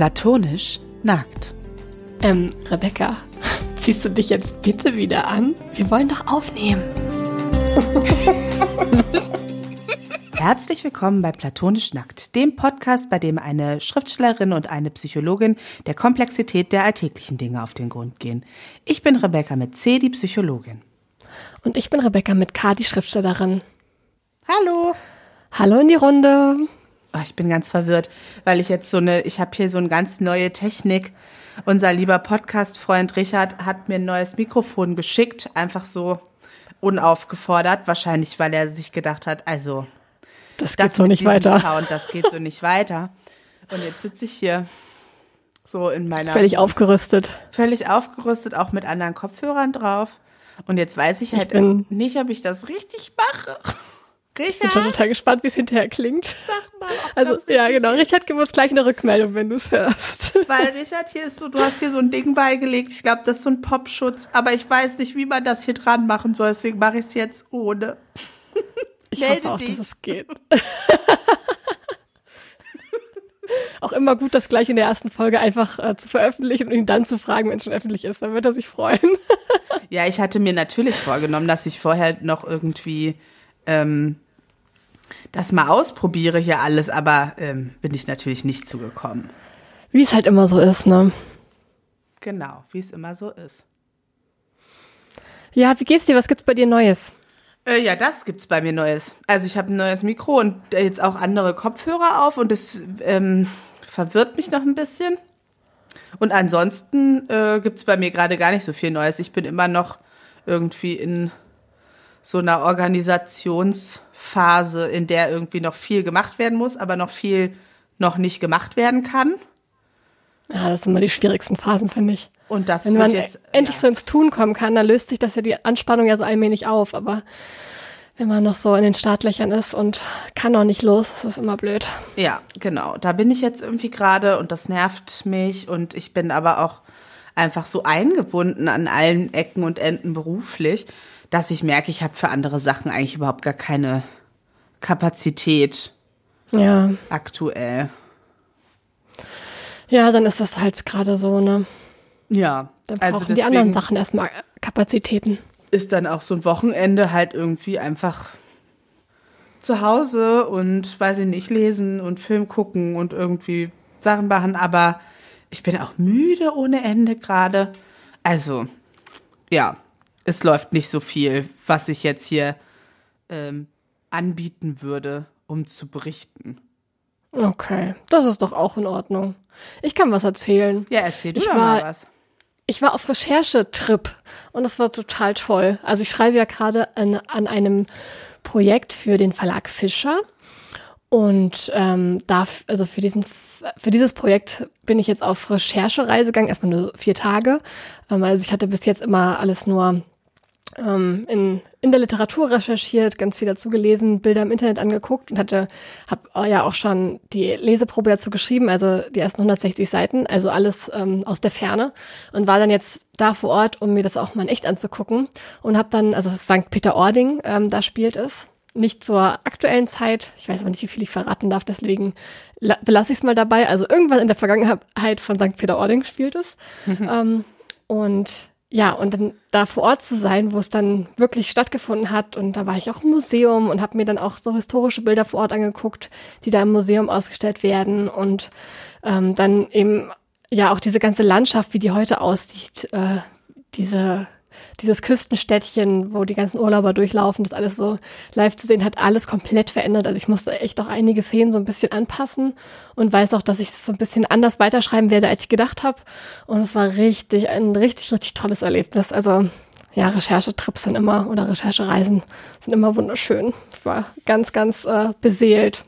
Platonisch nackt. Ähm, Rebecca, ziehst du dich jetzt bitte wieder an? Wir wollen doch aufnehmen. Herzlich willkommen bei Platonisch Nackt, dem Podcast, bei dem eine Schriftstellerin und eine Psychologin der Komplexität der alltäglichen Dinge auf den Grund gehen. Ich bin Rebecca mit C, die Psychologin. Und ich bin Rebecca mit K, die Schriftstellerin. Hallo. Hallo in die Runde. Oh, ich bin ganz verwirrt, weil ich jetzt so eine, ich habe hier so eine ganz neue Technik. Unser lieber Podcast-Freund Richard hat mir ein neues Mikrofon geschickt, einfach so unaufgefordert, wahrscheinlich, weil er sich gedacht hat, also das geht das so nicht weiter. Sound, das geht so nicht weiter. Und jetzt sitze ich hier so in meiner völlig aufgerüstet, völlig aufgerüstet, auch mit anderen Kopfhörern drauf. Und jetzt weiß ich halt ich nicht, ob ich das richtig mache. Richard? Ich bin schon total gespannt, wie es hinterher klingt. Sag mal. also, ja, genau. Richard, gib uns gleich eine Rückmeldung, wenn du es hörst. Weil Richard, hier ist so, du hast hier so ein Ding beigelegt. Ich glaube, das ist so ein Popschutz. Aber ich weiß nicht, wie man das hier dran machen soll. Deswegen mache ich es jetzt ohne. Ich Melde hoffe auch, dich. dass es geht. auch immer gut, das gleich in der ersten Folge einfach äh, zu veröffentlichen und ihn dann zu fragen, wenn es schon öffentlich ist. Dann wird er sich freuen. ja, ich hatte mir natürlich vorgenommen, dass ich vorher noch irgendwie ähm, das mal ausprobiere hier alles, aber ähm, bin ich natürlich nicht zugekommen. Wie es halt immer so ist, ne? Genau, wie es immer so ist. Ja, wie geht's dir? Was gibt's bei dir Neues? Äh, ja, das gibt's bei mir Neues. Also ich habe ein neues Mikro und jetzt auch andere Kopfhörer auf und das ähm, verwirrt mich noch ein bisschen. Und ansonsten äh, gibt's bei mir gerade gar nicht so viel Neues. Ich bin immer noch irgendwie in so einer Organisationsphase, in der irgendwie noch viel gemacht werden muss, aber noch viel noch nicht gemacht werden kann. Ja, das sind immer die schwierigsten Phasen, finde ich. Und das Wenn man jetzt, endlich ja. so ins Tun kommen kann, dann löst sich das ja die Anspannung ja so allmählich auf. Aber wenn man noch so in den Startlöchern ist und kann noch nicht los, ist das immer blöd. Ja, genau. Da bin ich jetzt irgendwie gerade und das nervt mich und ich bin aber auch einfach so eingebunden an allen Ecken und Enden beruflich, dass ich merke, ich habe für andere Sachen eigentlich überhaupt gar keine Kapazität. Ja. Aktuell. Ja, dann ist das halt gerade so, ne? Ja. Dann also brauchen die anderen Sachen erstmal Kapazitäten. Ist dann auch so ein Wochenende halt irgendwie einfach zu Hause und weiß ich nicht, lesen und Film gucken und irgendwie Sachen machen, aber ich bin auch müde ohne Ende gerade. Also, ja, es läuft nicht so viel, was ich jetzt hier ähm, anbieten würde, um zu berichten. Okay, das ist doch auch in Ordnung. Ich kann was erzählen. Ja, erzähl du ich war, mal was. Ich war auf Recherchetrip und es war total toll. Also ich schreibe ja gerade an, an einem Projekt für den Verlag Fischer. Und ähm, da, also für diesen, für dieses Projekt bin ich jetzt auf Recherchereise gegangen, erstmal nur vier Tage. Ähm, also ich hatte bis jetzt immer alles nur ähm, in, in der Literatur recherchiert, ganz viel dazu gelesen, Bilder im Internet angeguckt und hatte, habe ja auch schon die Leseprobe dazu geschrieben, also die ersten 160 Seiten, also alles ähm, aus der Ferne und war dann jetzt da vor Ort, um mir das auch mal in echt anzugucken und habe dann, also St. Peter-Ording, ähm, da spielt es, nicht zur aktuellen Zeit, ich weiß aber nicht, wie viel ich verraten darf, deswegen belasse ich es mal dabei, also irgendwann in der Vergangenheit von St. Peter-Ording spielt es ähm, und ja, und dann da vor Ort zu sein, wo es dann wirklich stattgefunden hat. Und da war ich auch im Museum und habe mir dann auch so historische Bilder vor Ort angeguckt, die da im Museum ausgestellt werden. Und ähm, dann eben ja auch diese ganze Landschaft, wie die heute aussieht, äh, diese dieses Küstenstädtchen, wo die ganzen Urlauber durchlaufen, das alles so live zu sehen, hat alles komplett verändert. Also ich musste echt auch einige Szenen so ein bisschen anpassen und weiß auch, dass ich das so ein bisschen anders weiterschreiben werde, als ich gedacht habe. Und es war richtig, ein richtig, richtig tolles Erlebnis. Also ja, Recherchetrips sind immer oder Recherchereisen sind immer wunderschön. Ich war ganz, ganz äh, beseelt.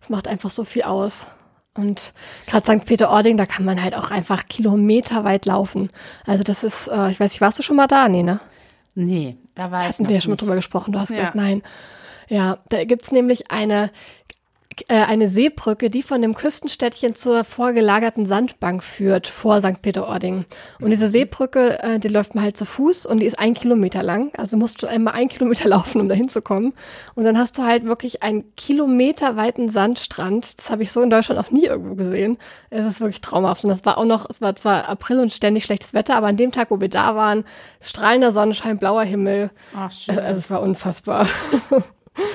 Es macht einfach so viel aus. Und gerade St. Peter-Ording, da kann man halt auch einfach kilometerweit laufen. Also das ist, äh, ich weiß nicht, warst du schon mal da? Nee, ne? Nee, da war Hatten ich wir ja schon mal drüber gesprochen. Du hast ja. gesagt, nein. Ja, da gibt's nämlich eine eine Seebrücke, die von dem Küstenstädtchen zur vorgelagerten Sandbank führt, vor St. Peter-Ording. Und diese Seebrücke, äh, die läuft man halt zu Fuß und die ist ein Kilometer lang. Also musst du einmal ein Kilometer laufen, um da hinzukommen. Und dann hast du halt wirklich einen Kilometer weiten Sandstrand. Das habe ich so in Deutschland auch nie irgendwo gesehen. Es ist wirklich traumhaft. Und das war auch noch, es war zwar April und ständig schlechtes Wetter, aber an dem Tag, wo wir da waren, strahlender Sonnenschein, blauer Himmel. Ach, schön. Also, es war unfassbar.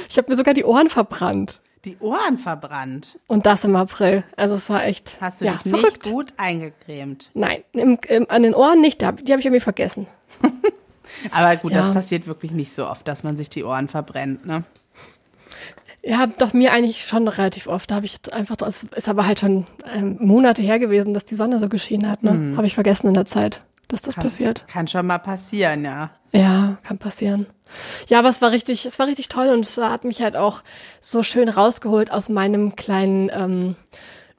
Ich habe mir sogar die Ohren verbrannt. Die Ohren verbrannt. Und das im April. Also es war echt. Hast du ja, dich nicht verrückt. gut eingecremt? Nein, im, im, an den Ohren nicht. Die habe ich irgendwie vergessen. Aber gut, Ja. das passiert wirklich nicht so oft, dass man sich die Ohren verbrennt, ne? Ja, doch mir eigentlich schon relativ oft. Da habe ich einfach, es ist aber halt schon ähm, Monate her gewesen, dass die Sonne so geschienen hat. Ne? Habe ich vergessen in der Zeit, dass das passiert. Kann schon mal passieren, ja. Ja, kann passieren. Ja, aber es war richtig, es war richtig toll und es hat mich halt auch so schön rausgeholt aus meinem kleinen ähm,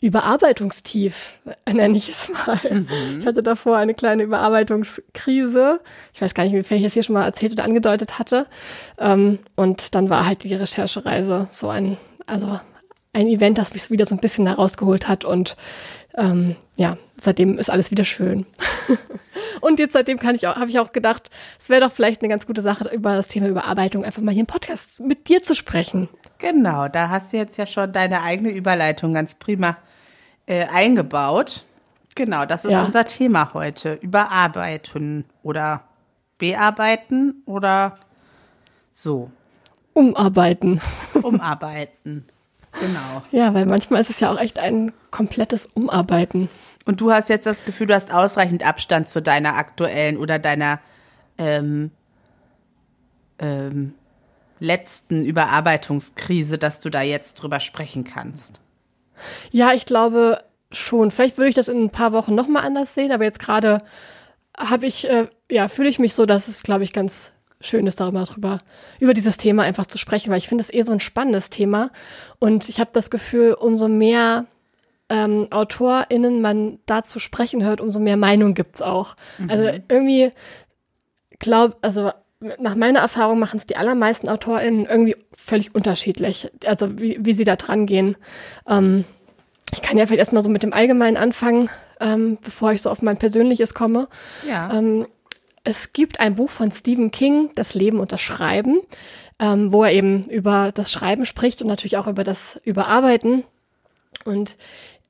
Überarbeitungstief, nenne ich es mal. Ich hatte davor eine kleine Überarbeitungskrise. Ich weiß gar nicht, wie ich das hier schon mal erzählt oder angedeutet hatte. Ähm, und dann war halt die Recherchereise so ein, also ein Event, das mich wieder so ein bisschen herausgeholt hat und ähm, ja, seitdem ist alles wieder schön. Und jetzt seitdem kann ich auch, habe ich auch gedacht, es wäre doch vielleicht eine ganz gute Sache, über das Thema Überarbeitung einfach mal hier im Podcast mit dir zu sprechen. Genau, da hast du jetzt ja schon deine eigene Überleitung ganz prima äh, eingebaut. Genau, das ist Ja. unser Thema heute. Überarbeiten oder bearbeiten oder so. Umarbeiten. Umarbeiten. Genau. Ja, weil manchmal ist es ja auch echt ein komplettes Umarbeiten. Und du hast jetzt das Gefühl, du hast ausreichend Abstand zu deiner aktuellen oder deiner ähm, ähm, letzten Überarbeitungskrise, dass du da jetzt drüber sprechen kannst. Ja, ich glaube schon. Vielleicht würde ich das in ein paar Wochen nochmal anders sehen, aber jetzt gerade habe ich, äh, ja, fühle ich mich so, dass es, glaube ich, ganz schön ist, darüber, drüber, über dieses Thema einfach zu sprechen, weil ich finde es eh so ein spannendes Thema. Und ich habe das Gefühl, umso mehr ähm, AutorInnen man dazu sprechen hört, umso mehr Meinung gibt's auch. Also irgendwie glaub, also nach meiner Erfahrung machen es die allermeisten AutorInnen irgendwie völlig unterschiedlich, also wie, wie sie da dran gehen. Ähm, ich kann ja vielleicht erstmal so mit dem Allgemeinen anfangen, ähm, bevor ich so auf mein Persönliches komme. Ja. Ähm, es gibt ein Buch von Stephen King, Das Leben und das Schreiben, ähm, wo er eben über das Schreiben spricht und natürlich auch über das Überarbeiten. Und,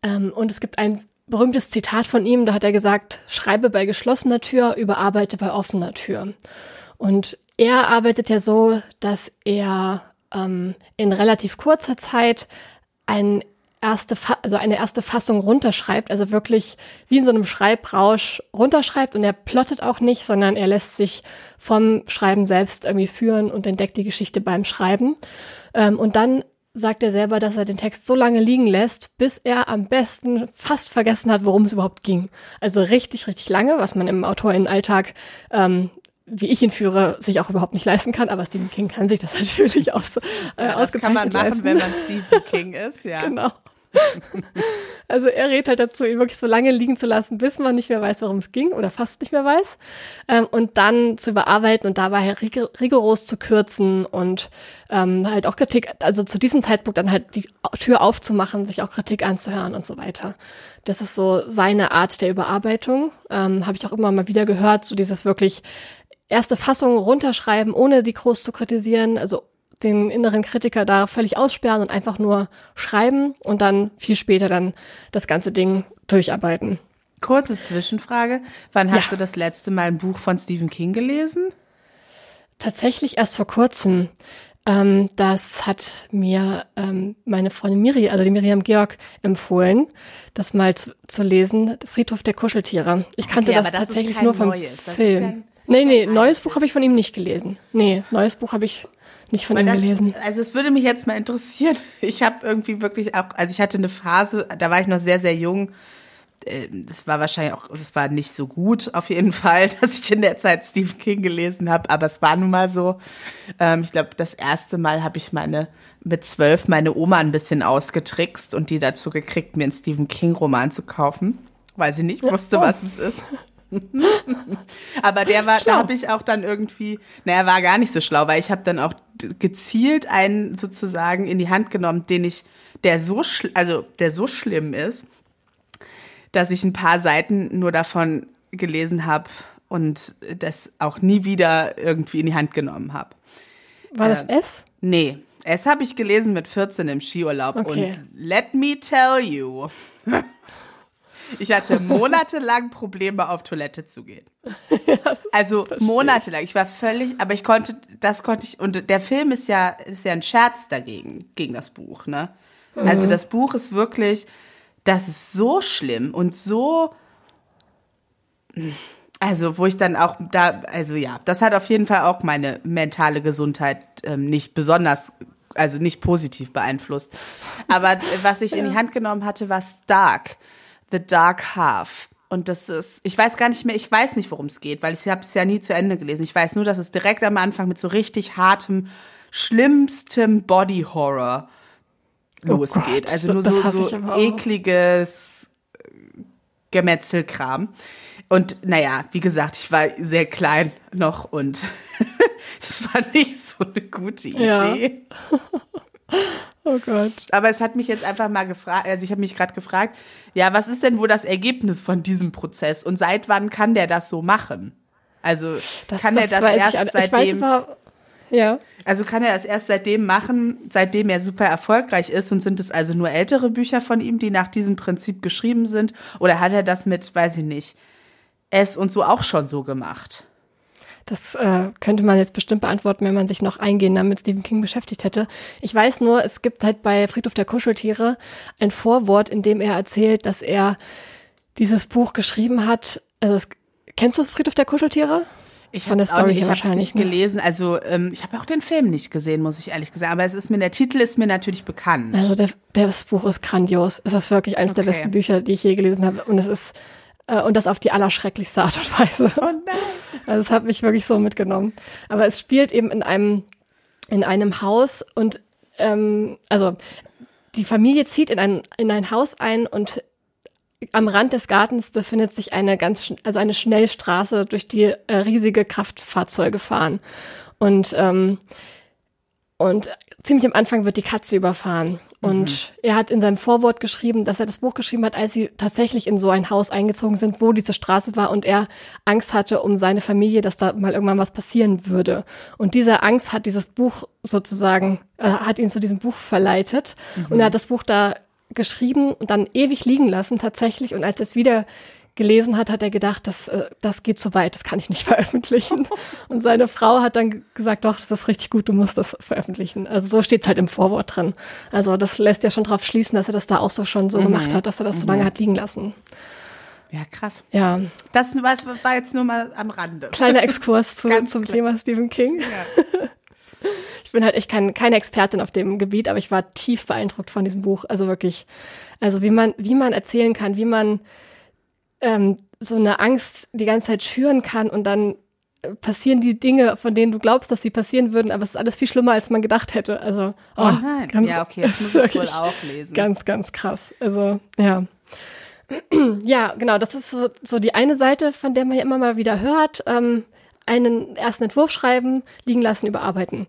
ähm, und es gibt ein berühmtes Zitat von ihm, da hat er gesagt, schreibe bei geschlossener Tür, überarbeite bei offener Tür. Und er arbeitet ja so, dass er ähm, in relativ kurzer Zeit ein erste, Fa also eine erste Fassung runterschreibt, also wirklich wie in so einem Schreibrausch runterschreibt und er plottet auch nicht, sondern er lässt sich vom Schreiben selbst irgendwie führen und entdeckt die Geschichte beim Schreiben. Ähm, und dann sagt er selber, dass er den Text so lange liegen lässt, bis er am besten fast vergessen hat, worum es überhaupt ging. Also richtig, richtig lange, was man im Autorinnenalltag ähm, wie ich ihn führe, sich auch überhaupt nicht leisten kann, aber Stephen King kann sich das natürlich aus, äh, Ja, das kann man machen, leisten. wenn man Stephen King ist, ja. Genau. Also er rät halt dazu, ihn wirklich so lange liegen zu lassen, bis man nicht mehr weiß, worum es ging oder fast nicht mehr weiß. Ähm, und dann zu überarbeiten und dabei rig rigoros zu kürzen und ähm, halt auch Kritik, also zu diesem Zeitpunkt dann halt die Tür aufzumachen, sich auch Kritik anzuhören und so weiter. Das ist so seine Art der Überarbeitung. Ähm, Habe ich auch immer mal wieder gehört, so dieses wirklich erste Fassung runterschreiben, ohne die groß zu kritisieren, also den inneren Kritiker da völlig aussperren und einfach nur schreiben und dann viel später dann das ganze Ding durcharbeiten. Kurze Zwischenfrage. Wann hast Ja. du das letzte Mal ein Buch von Stephen King gelesen? Tatsächlich erst vor kurzem. Ähm, das hat mir ähm, meine Freundin Miri, also die Miriam Georg, empfohlen, das mal zu, zu lesen. Friedhof der Kuscheltiere. Ich kannte Okay, das das tatsächlich nur vom neues. Film. Nee, nee, neues Buch habe ich von ihm nicht gelesen. Nee, neues Buch habe ich nicht von Weil ihm das, gelesen. also es würde mich jetzt mal interessieren. Ich habe irgendwie wirklich auch, also ich hatte eine Phase, da war ich noch sehr, sehr jung. Äh, Das war wahrscheinlich auch, das war nicht so gut auf jeden Fall, dass ich in der Zeit Stephen King gelesen habe, aber es war nun mal so. Ähm, Ich glaube, das erste Mal habe ich meine mit zwölf meine Oma ein bisschen ausgetrickst und die dazu gekriegt, mir einen Stephen King Roman zu kaufen, weil sie nicht wusste, oh. was es ist. Aber der war, Schlau. da habe ich auch dann irgendwie, naja, war gar nicht so schlau, weil ich habe dann auch gezielt einen sozusagen in die Hand genommen, den ich, der so, also der so schlimm ist, dass ich ein paar Seiten nur davon gelesen habe und das auch nie wieder irgendwie in die Hand genommen habe. War das äh, S? Nee, S habe ich gelesen mit 14 im Skiurlaub okay. und let me tell you. Ich hatte monatelang Probleme, auf Toilette zu gehen. ja, also monatelang. Ich war völlig, aber ich konnte, das konnte ich, und der Film ist ja, ist ja ein Scherz dagegen, gegen das Buch, ne? Also mhm. Also das Buch ist wirklich, das ist so schlimm und so, also wo ich dann auch da, also ja, das hat auf jeden Fall auch meine mentale Gesundheit ähm, nicht besonders, also nicht positiv beeinflusst. Aber was ich in die Hand genommen hatte, war Stark, The Dark Half. Und das ist, ich weiß gar nicht mehr, ich weiß nicht, worum es geht, weil ich habe es ja nie zu Ende gelesen. Ich weiß nur, dass es direkt am Anfang mit so richtig hartem, schlimmstem Body Horror oh losgeht. Gott, also nur so, so ekliges Gemetzelkram. Und naja, wie gesagt, ich war sehr klein noch und das war nicht so eine gute Idee. Ja. Oh Gott. Aber es hat mich jetzt einfach mal gefragt, also ich habe mich gerade gefragt, ja, was ist denn wohl das Ergebnis von diesem Prozess und seit wann kann der das so machen? Also das, kann das er das erst ich, seitdem? Ich weiß ja. Also kann er das erst seitdem machen, seitdem er super erfolgreich ist und sind es also nur ältere Bücher von ihm, die nach diesem Prinzip geschrieben sind? Oder hat er das mit, weiß ich nicht, es und so auch schon so gemacht? Das äh, könnte man jetzt bestimmt beantworten, wenn man sich noch eingehender mit Stephen King beschäftigt hätte. Ich weiß nur, es gibt halt bei Friedhof der Kuscheltiere ein Vorwort, in dem er erzählt, dass er dieses Buch geschrieben hat. Also es, kennst du Friedhof der Kuscheltiere? Ich habe es nicht, ich hab's nicht ne? gelesen. Also ähm, ich habe auch den Film nicht gesehen, muss ich ehrlich gesagt. Aber es ist mir der Titel ist mir natürlich bekannt. Also der, das Buch ist grandios. Es ist wirklich eines okay. der besten Bücher, die ich je gelesen habe. Und es ist äh, und das auf die allerschrecklichste Art und Weise. Oh nein. Also es hat mich wirklich so mitgenommen. Aber es spielt eben in einem, in einem Haus und ähm, also die Familie zieht in ein, in ein Haus ein und am Rand des Gartens befindet sich eine ganz, also eine Schnellstraße, durch die äh, riesige Kraftfahrzeuge fahren. Und ähm, und ziemlich am Anfang wird die Katze überfahren. Und mhm. er hat in seinem Vorwort geschrieben, dass er das Buch geschrieben hat, als sie tatsächlich in so ein Haus eingezogen sind, wo diese Straße war und er Angst hatte um seine Familie, dass da mal irgendwann was passieren würde. Und diese Angst hat dieses Buch sozusagen, äh, hat ihn zu diesem Buch verleitet. Mhm. Und er hat das Buch da geschrieben und dann ewig liegen lassen tatsächlich. Und als es wieder gelesen hat, hat er gedacht, das, äh, das geht zu weit, das kann ich nicht veröffentlichen. Und seine Frau hat dann gesagt, doch, das ist richtig gut, du musst das veröffentlichen. Also so steht es halt im Vorwort drin. Also das lässt ja schon darauf schließen, dass er das da auch so schon so mhm. gemacht hat, dass er das mhm. so lange hat liegen lassen. Ja, krass. Ja. Das war jetzt nur mal am Rande. Kleiner Exkurs zu, zum klar. Thema Stephen King. Ja. Ich bin halt echt kein, keine Expertin auf dem Gebiet, aber ich war tief beeindruckt von diesem Buch. Also wirklich, also wie man, wie man erzählen kann, wie man ähm, so eine Angst die ganze Zeit schüren kann und dann passieren die Dinge, von denen du glaubst, dass sie passieren würden, aber es ist alles viel schlimmer, als man gedacht hätte. Also, oh, oh nein. Ganz, ja, okay, jetzt muss ich wohl auch lesen. Ganz, ganz krass. Also, ja. ja, genau, das ist so, so die eine Seite, von der man ja immer mal wieder hört. Ähm, einen ersten Entwurf schreiben, liegen lassen, überarbeiten.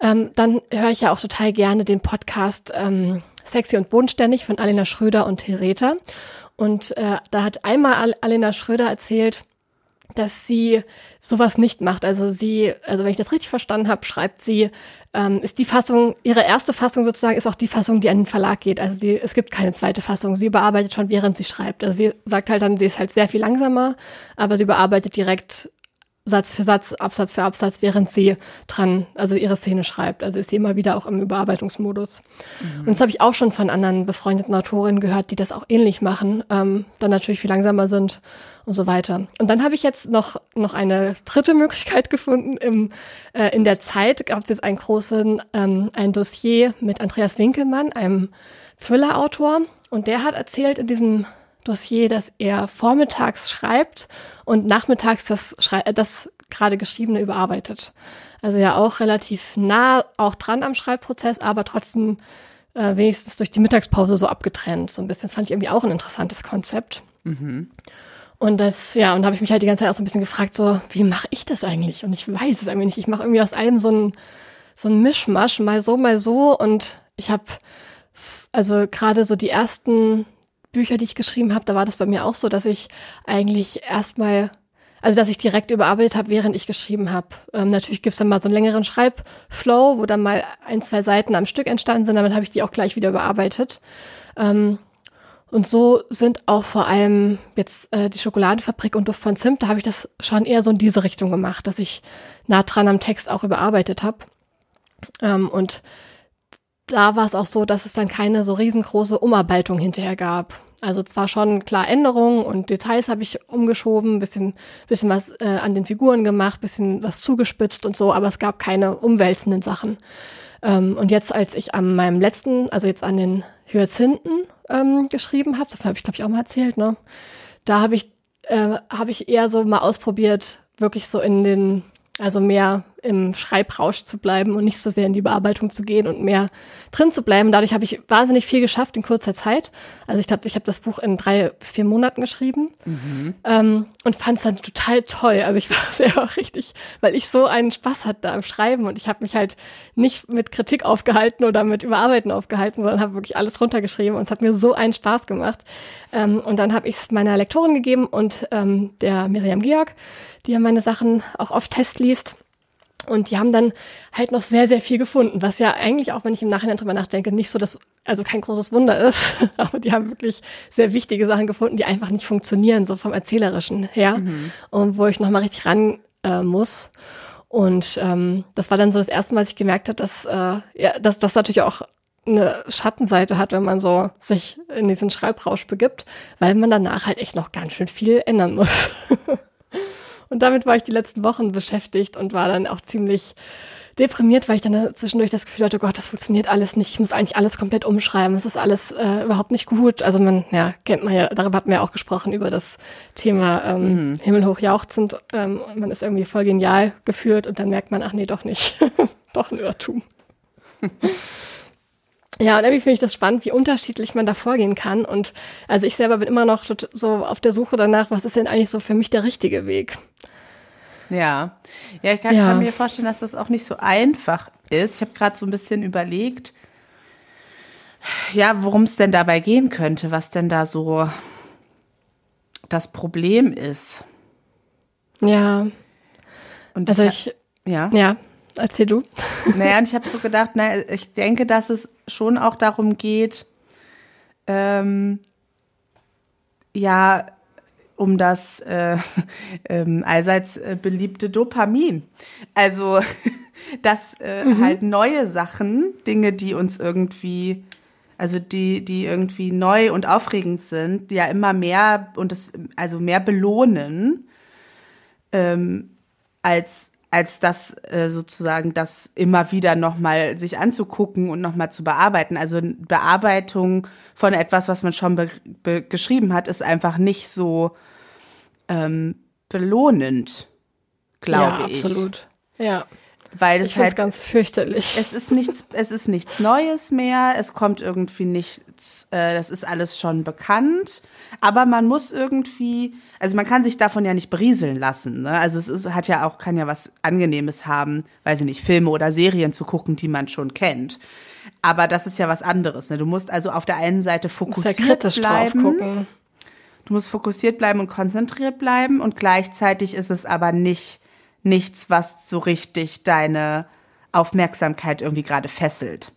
Ähm, dann höre ich ja auch total gerne den Podcast ähm, Sexy und Bodenständig von Alena Schröder und Thereta. Und äh, da hat einmal Alena Schröder erzählt, dass sie sowas nicht macht. Also sie, also wenn ich das richtig verstanden habe, schreibt sie, ähm, ist die Fassung, ihre erste Fassung sozusagen ist auch die Fassung, die an den Verlag geht. Also sie, es gibt keine zweite Fassung. Sie überarbeitet schon, während sie schreibt. Also sie sagt halt dann, sie ist halt sehr viel langsamer, aber sie überarbeitet direkt Satz für Satz, Absatz für Absatz, während sie dran, also ihre Szene schreibt. Also ist sie immer wieder auch im Überarbeitungsmodus. Mhm. Und das habe ich auch schon von anderen befreundeten Autorinnen gehört, die das auch ähnlich machen, ähm, dann natürlich viel langsamer sind und so weiter. Und dann habe ich jetzt noch, noch eine dritte Möglichkeit gefunden. Im, äh, in der Zeit gab es jetzt einen großen, ähm, ein Dossier mit Andreas Winkelmann, einem Thriller-Autor. Und der hat erzählt in diesem Dossier, dass er vormittags schreibt und nachmittags das, äh, das gerade geschriebene überarbeitet. Also ja auch relativ nah auch dran am Schreibprozess, aber trotzdem äh, wenigstens durch die Mittagspause so abgetrennt. So ein bisschen. Das fand ich irgendwie auch ein interessantes Konzept. Mhm. Und das, ja, und da habe ich mich halt die ganze Zeit auch so ein bisschen gefragt, so, wie mache ich das eigentlich? Und ich weiß es irgendwie nicht. Ich mache irgendwie aus allem so ein, so ein Mischmasch, mal so, mal so. Und ich habe also gerade so die ersten Bücher, die ich geschrieben habe, da war das bei mir auch so, dass ich eigentlich erstmal, also dass ich direkt überarbeitet habe, während ich geschrieben habe. Ähm, natürlich gibt's dann mal so einen längeren Schreibflow, wo dann mal ein, zwei Seiten am Stück entstanden sind, damit habe ich die auch gleich wieder überarbeitet. Ähm, und so sind auch vor allem jetzt äh, die Schokoladenfabrik und Duft von Zimt, da habe ich das schon eher so in diese Richtung gemacht, dass ich nah dran am Text auch überarbeitet habe. Ähm, und da war es auch so, dass es dann keine so riesengroße Umarbeitung hinterher gab. Also zwar schon klar Änderungen und Details habe ich umgeschoben, bisschen, bisschen was äh, an den Figuren gemacht, bisschen was zugespitzt und so, aber es gab keine umwälzenden Sachen. Ähm, und jetzt, als ich an meinem letzten, also jetzt an den Hyazinthen ähm, geschrieben habe, das habe ich glaube ich auch mal erzählt, ne? Da habe ich äh, habe ich eher so mal ausprobiert, wirklich so in den also mehr im Schreibrausch zu bleiben und nicht so sehr in die Bearbeitung zu gehen und mehr drin zu bleiben. Dadurch habe ich wahnsinnig viel geschafft in kurzer Zeit. Also ich glaube, ich habe das Buch in drei bis vier Monaten geschrieben mhm. ähm, und fand es dann total toll. Also ich war sehr auch richtig, weil ich so einen Spaß hatte am Schreiben und ich habe mich halt nicht mit Kritik aufgehalten oder mit Überarbeiten aufgehalten, sondern habe wirklich alles runtergeschrieben und es hat mir so einen Spaß gemacht. Ähm, und dann habe ich es meiner Lektorin gegeben und ähm, der Miriam Georg, die ja meine Sachen auch oft testliest. Und die haben dann halt noch sehr, sehr viel gefunden, was ja eigentlich auch, wenn ich im Nachhinein drüber nachdenke, nicht so das, also kein großes Wunder ist. Aber die haben wirklich sehr wichtige Sachen gefunden, die einfach nicht funktionieren, so vom Erzählerischen her. Mhm. Und wo ich nochmal richtig ran äh, muss. Und ähm, das war dann so das erste Mal, dass ich gemerkt habe, dass, äh, ja, dass das natürlich auch eine Schattenseite hat, wenn man so sich in diesen Schreibrausch begibt, weil man danach halt echt noch ganz schön viel ändern muss. Und damit war ich die letzten Wochen beschäftigt und war dann auch ziemlich deprimiert, weil ich dann zwischendurch das Gefühl hatte, oh Gott, das funktioniert alles nicht. Ich muss eigentlich alles komplett umschreiben. Es ist alles äh, überhaupt nicht gut. Also man, ja, kennt man ja, darüber hatten wir auch gesprochen, über das Thema ähm, mhm. himmelhoch jauchzend. Ähm, man ist irgendwie voll genial gefühlt und dann merkt man, ach nee, doch nicht. doch ein Irrtum. Ja, und irgendwie finde ich das spannend, wie unterschiedlich man da vorgehen kann. Und also ich selber bin immer noch so auf der Suche danach, was ist denn eigentlich so für mich der richtige Weg? Ja, ja, ich kann, ja. kann mir vorstellen, dass das auch nicht so einfach ist. Ich habe gerade so ein bisschen überlegt, ja, worum es denn dabei gehen könnte, was denn da so das Problem ist. Ja. Und also ich, ich ja. Ja, erzähl du. Naja, und ich habe so gedacht, naja, ich denke, dass es schon auch darum geht, ähm, ja, um das äh, ähm, allseits äh, beliebte Dopamin. Also, dass äh, mhm. halt neue Sachen, Dinge, die uns irgendwie, also die, die irgendwie neu und aufregend sind, die ja immer mehr und es, also mehr belohnen, ähm, als als das äh, sozusagen das immer wieder nochmal sich anzugucken und nochmal zu bearbeiten. Also Bearbeitung von etwas, was man schon geschrieben hat, ist einfach nicht so ähm, belohnend, glaube ja, ich. Absolut. Ja. Weil es halt ganz fürchterlich. Es ist nichts, es ist nichts Neues mehr. Es kommt irgendwie nichts. Äh, das ist alles schon bekannt. Aber man muss irgendwie, also man kann sich davon ja nicht berieseln lassen. Ne? Also es ist, hat ja auch, kann ja was Angenehmes haben, weiß ich nicht, Filme oder Serien zu gucken, die man schon kennt. Aber das ist ja was anderes. Ne? Du musst also auf der einen Seite fokussiert ja kritisch bleiben. Drauf gucken. Du musst fokussiert bleiben und konzentriert bleiben und gleichzeitig ist es aber nicht nichts, was so richtig deine Aufmerksamkeit irgendwie gerade fesselt.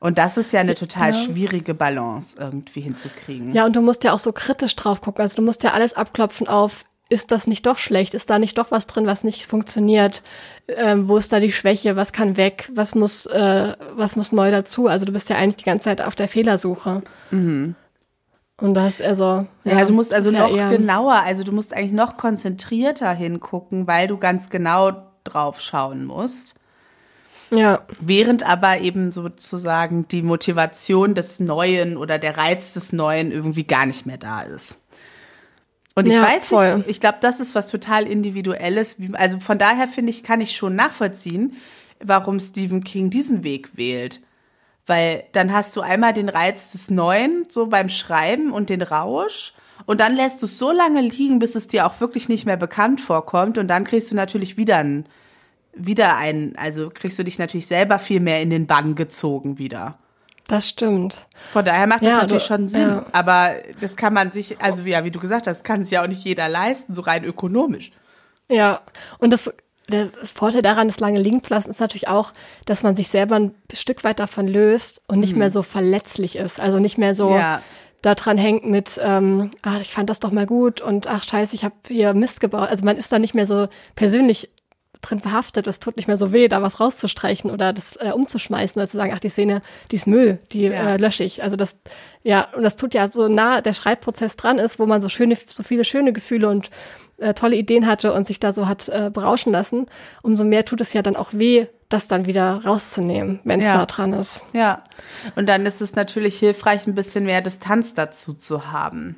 Und das ist ja eine total ja. schwierige Balance irgendwie hinzukriegen. Ja, und du musst ja auch so kritisch drauf gucken. Also du musst ja alles abklopfen auf, ist das nicht doch schlecht? Ist da nicht doch was drin, was nicht funktioniert? Ähm, wo ist da die Schwäche? Was kann weg? Was muss, äh, was muss neu dazu? Also du bist ja eigentlich die ganze Zeit auf der Fehlersuche. Mhm. Und das, also. Ja, ja du musst also noch ja genauer, also du musst eigentlich noch konzentrierter hingucken, weil du ganz genau drauf schauen musst. Ja. Während aber eben sozusagen die Motivation des Neuen oder der Reiz des Neuen irgendwie gar nicht mehr da ist. Und ich ja, weiß voll. nicht, ich glaube, das ist was total Individuelles. Also von daher finde ich, kann ich schon nachvollziehen, warum Stephen King diesen Weg wählt. Weil dann hast du einmal den Reiz des Neuen, so beim Schreiben und den Rausch. Und dann lässt du es so lange liegen, bis es dir auch wirklich nicht mehr bekannt vorkommt. Und dann kriegst du natürlich wieder ein, wieder ein, also kriegst du dich natürlich selber viel mehr in den Bann gezogen wieder. Das stimmt. Von daher macht das Ja, natürlich du- schon Sinn. ja. Aber das kann man sich, also ja, wie du gesagt hast, kann sich ja auch nicht jeder leisten, so rein ökonomisch. Ja, und das, der Vorteil daran, das lange liegen zu lassen, ist natürlich auch, dass man sich selber ein Stück weit davon löst und nicht mehr so verletzlich ist. Also nicht mehr so Ja. daran hängt mit, ähm, ach, ich fand das doch mal gut und ach scheiße, ich habe hier Mist gebaut. Also man ist da nicht mehr so persönlich drin verhaftet, es tut nicht mehr so weh, da was rauszustreichen oder das äh, umzuschmeißen oder zu sagen, ach, die Szene, die ist Müll, die Ja. äh, lösche ich. Also das, ja, und das tut ja so nah der Schreibprozess dran ist, wo man so schöne, so viele schöne Gefühle und äh, tolle Ideen hatte und sich da so hat äh, berauschen lassen, umso mehr tut es ja dann auch weh, das dann wieder rauszunehmen, wenn es Ja. nah dran ist. Ja. Und dann ist es natürlich hilfreich, ein bisschen mehr Distanz dazu zu haben.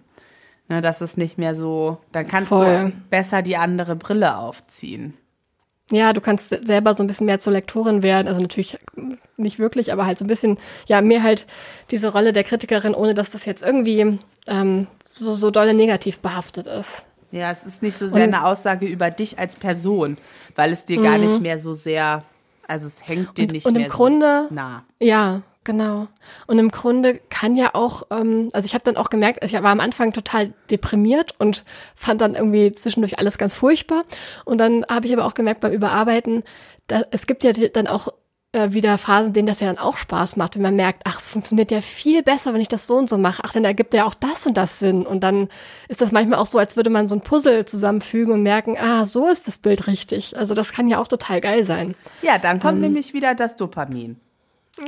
Ne, das ist nicht mehr so, dann kannst Voll. du besser die andere Brille aufziehen. Ja, du kannst selber so ein bisschen mehr zur Lektorin werden. Also natürlich nicht wirklich, aber halt so ein bisschen, ja, mehr halt diese Rolle der Kritikerin, ohne dass das jetzt irgendwie ähm, so, so dolle negativ behaftet ist. Ja, es ist nicht so sehr Und- eine Aussage über dich als Person, weil es dir gar nicht mehr so sehr, also es hängt dir Und- nicht und im mehr Grunde- so nah. Ja, genau. Und im Grunde kann ja auch, ähm, also ich habe dann auch gemerkt, ich war am Anfang total deprimiert und fand dann irgendwie zwischendurch alles ganz furchtbar. Und dann habe ich aber auch gemerkt beim Überarbeiten, da, es gibt ja dann auch äh, wieder Phasen, denen das ja dann auch Spaß macht, wenn man merkt, ach, es funktioniert ja viel besser, wenn ich das so und so mache. Ach, dann ergibt ja auch das und das Sinn. Und dann ist das manchmal auch so, als würde man so ein Puzzle zusammenfügen und merken, ah, so ist das Bild richtig. Also das kann ja auch total geil sein. Ja, dann Ähm. kommt nämlich wieder das Dopamin.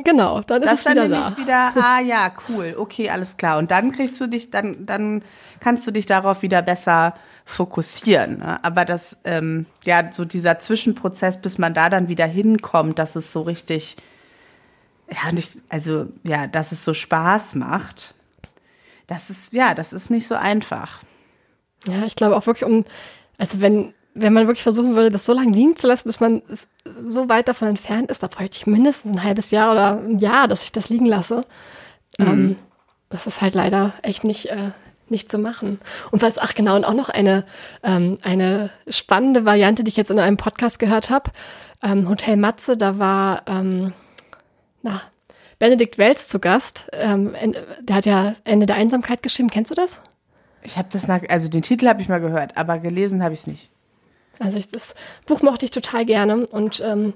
Genau, dann ist Das es dann wieder nämlich da. wieder, ah ja, cool, okay, alles klar. Und dann kriegst du dich, dann, dann kannst du dich darauf wieder besser fokussieren. Ne? Aber das, ähm, ja, so dieser Zwischenprozess, bis man da dann wieder hinkommt, dass es so richtig, ja, nicht, also ja, dass es so Spaß macht. Das ist, ja, das ist nicht so einfach. Ja, ich glaube auch wirklich um, also wenn, wenn man wirklich versuchen würde, das so lange liegen zu lassen, bis man so weit davon entfernt ist, da bräuchte ich mindestens ein halbes Jahr oder ein Jahr, dass ich das liegen lasse. Ähm, das ist halt leider echt nicht, äh, nicht zu machen. Und was, ach genau, und auch noch eine, ähm, eine spannende Variante, die ich jetzt in einem Podcast gehört habe. Ähm, Hotel Matze, da war, ähm, na, Benedikt Welz zu Gast. Ähm, der hat ja Ende der Einsamkeit geschrieben. Kennst du das? Ich habe das mal, also den Titel habe ich mal gehört, aber gelesen habe ich es nicht. Also ich, das Buch mochte ich total gerne und ähm,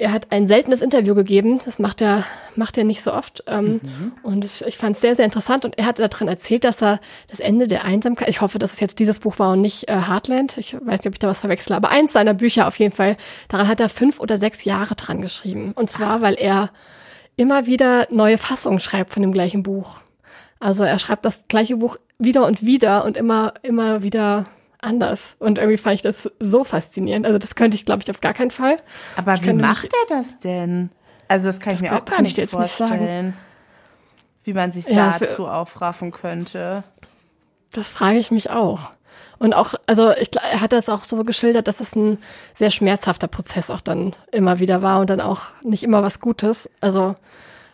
er hat ein seltenes Interview gegeben. Das macht er, macht er nicht so oft. Ähm, Und es, ich fand es sehr, sehr interessant. Und er hat darin erzählt, dass er das Ende der Einsamkeit, ich hoffe, dass es jetzt dieses Buch war und nicht äh, Heartland. Ich weiß nicht, ob ich da was verwechsle, aber eins seiner Bücher auf jeden Fall, daran hat er fünf oder sechs Jahre dran geschrieben. Und zwar, weil er immer wieder neue Fassungen schreibt von dem gleichen Buch. Also er schreibt das gleiche Buch wieder und wieder und immer, immer wieder anders. Und irgendwie fand ich das so faszinierend. Also das könnte ich, glaube ich, auf gar keinen Fall. Aber Ich wie macht er das denn? Also das kann ich mir auch gar nicht jetzt nicht vorstellen, wie man sich Ja, es wär- dazu aufraffen könnte. Das frage ich mich auch. Und auch, also ich, er hat das auch so geschildert, dass es ein sehr schmerzhafter Prozess auch dann immer wieder war und dann auch nicht immer was Gutes. Also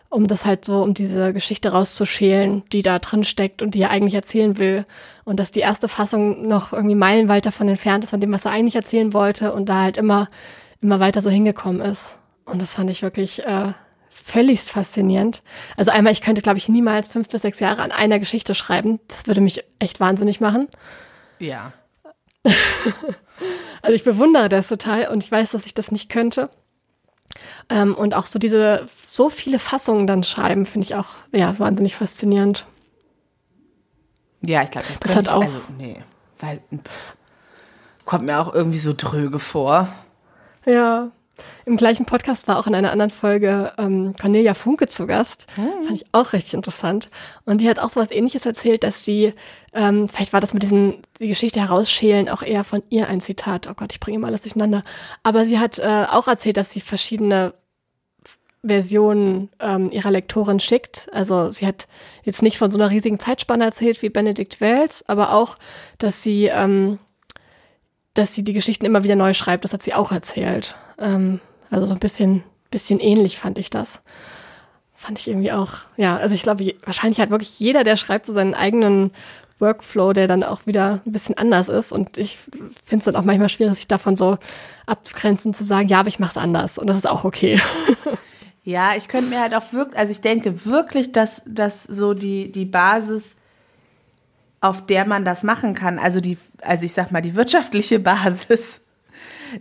um das halt so, um diese Geschichte rauszuschälen, die da drin steckt und die er eigentlich erzählen will. Und dass die erste Fassung noch irgendwie meilenweit davon entfernt ist, von dem, was er eigentlich erzählen wollte und da halt immer, immer weiter so hingekommen ist. Und das fand ich wirklich äh, völligst faszinierend. Also einmal, ich könnte, glaube ich, niemals fünf bis sechs Jahre an einer Geschichte schreiben. Das würde mich echt wahnsinnig machen. Ja. Also ich bewundere das total und ich weiß, dass ich das nicht könnte. Ähm, und auch so diese, so viele Fassungen dann schreiben, finde ich auch, ja, wahnsinnig faszinierend. Ja, ich glaube, das, Das hat auch- also, nee, weil, pff, kommt mir auch irgendwie so dröge vor. Ja. Im gleichen Podcast war auch in einer anderen Folge ähm, Cornelia Funke zu Gast. Fand ich auch richtig interessant. Und die hat auch so was ähnliches erzählt, dass sie, ähm, vielleicht war das mit diesem, die Geschichte herausschälen, auch eher von ihr ein Zitat. Oh Gott, ich bringe immer alles durcheinander. Aber sie hat äh, auch erzählt, dass sie verschiedene Versionen ähm, ihrer Lektorin schickt. Also sie hat jetzt nicht von so einer riesigen Zeitspanne erzählt wie Benedikt Wells, aber auch, dass sie ähm, dass sie die Geschichten immer wieder neu schreibt. Das hat sie auch erzählt. Ähm, also so ein bisschen, bisschen ähnlich fand ich das. Fand ich irgendwie auch, ja, also ich glaube, wahrscheinlich hat wirklich jeder, der schreibt, so seinen eigenen Workflow, der dann auch wieder ein bisschen anders ist. Und ich finde es dann auch manchmal schwierig, sich davon so abzugrenzen und zu sagen, ja, aber ich mache es anders. Und das ist auch okay. Ja, ich könnte mir halt auch wirklich, also ich denke wirklich, dass, dass so die, die Basis, auf der man das machen kann, also die, also ich sag mal, die wirtschaftliche Basis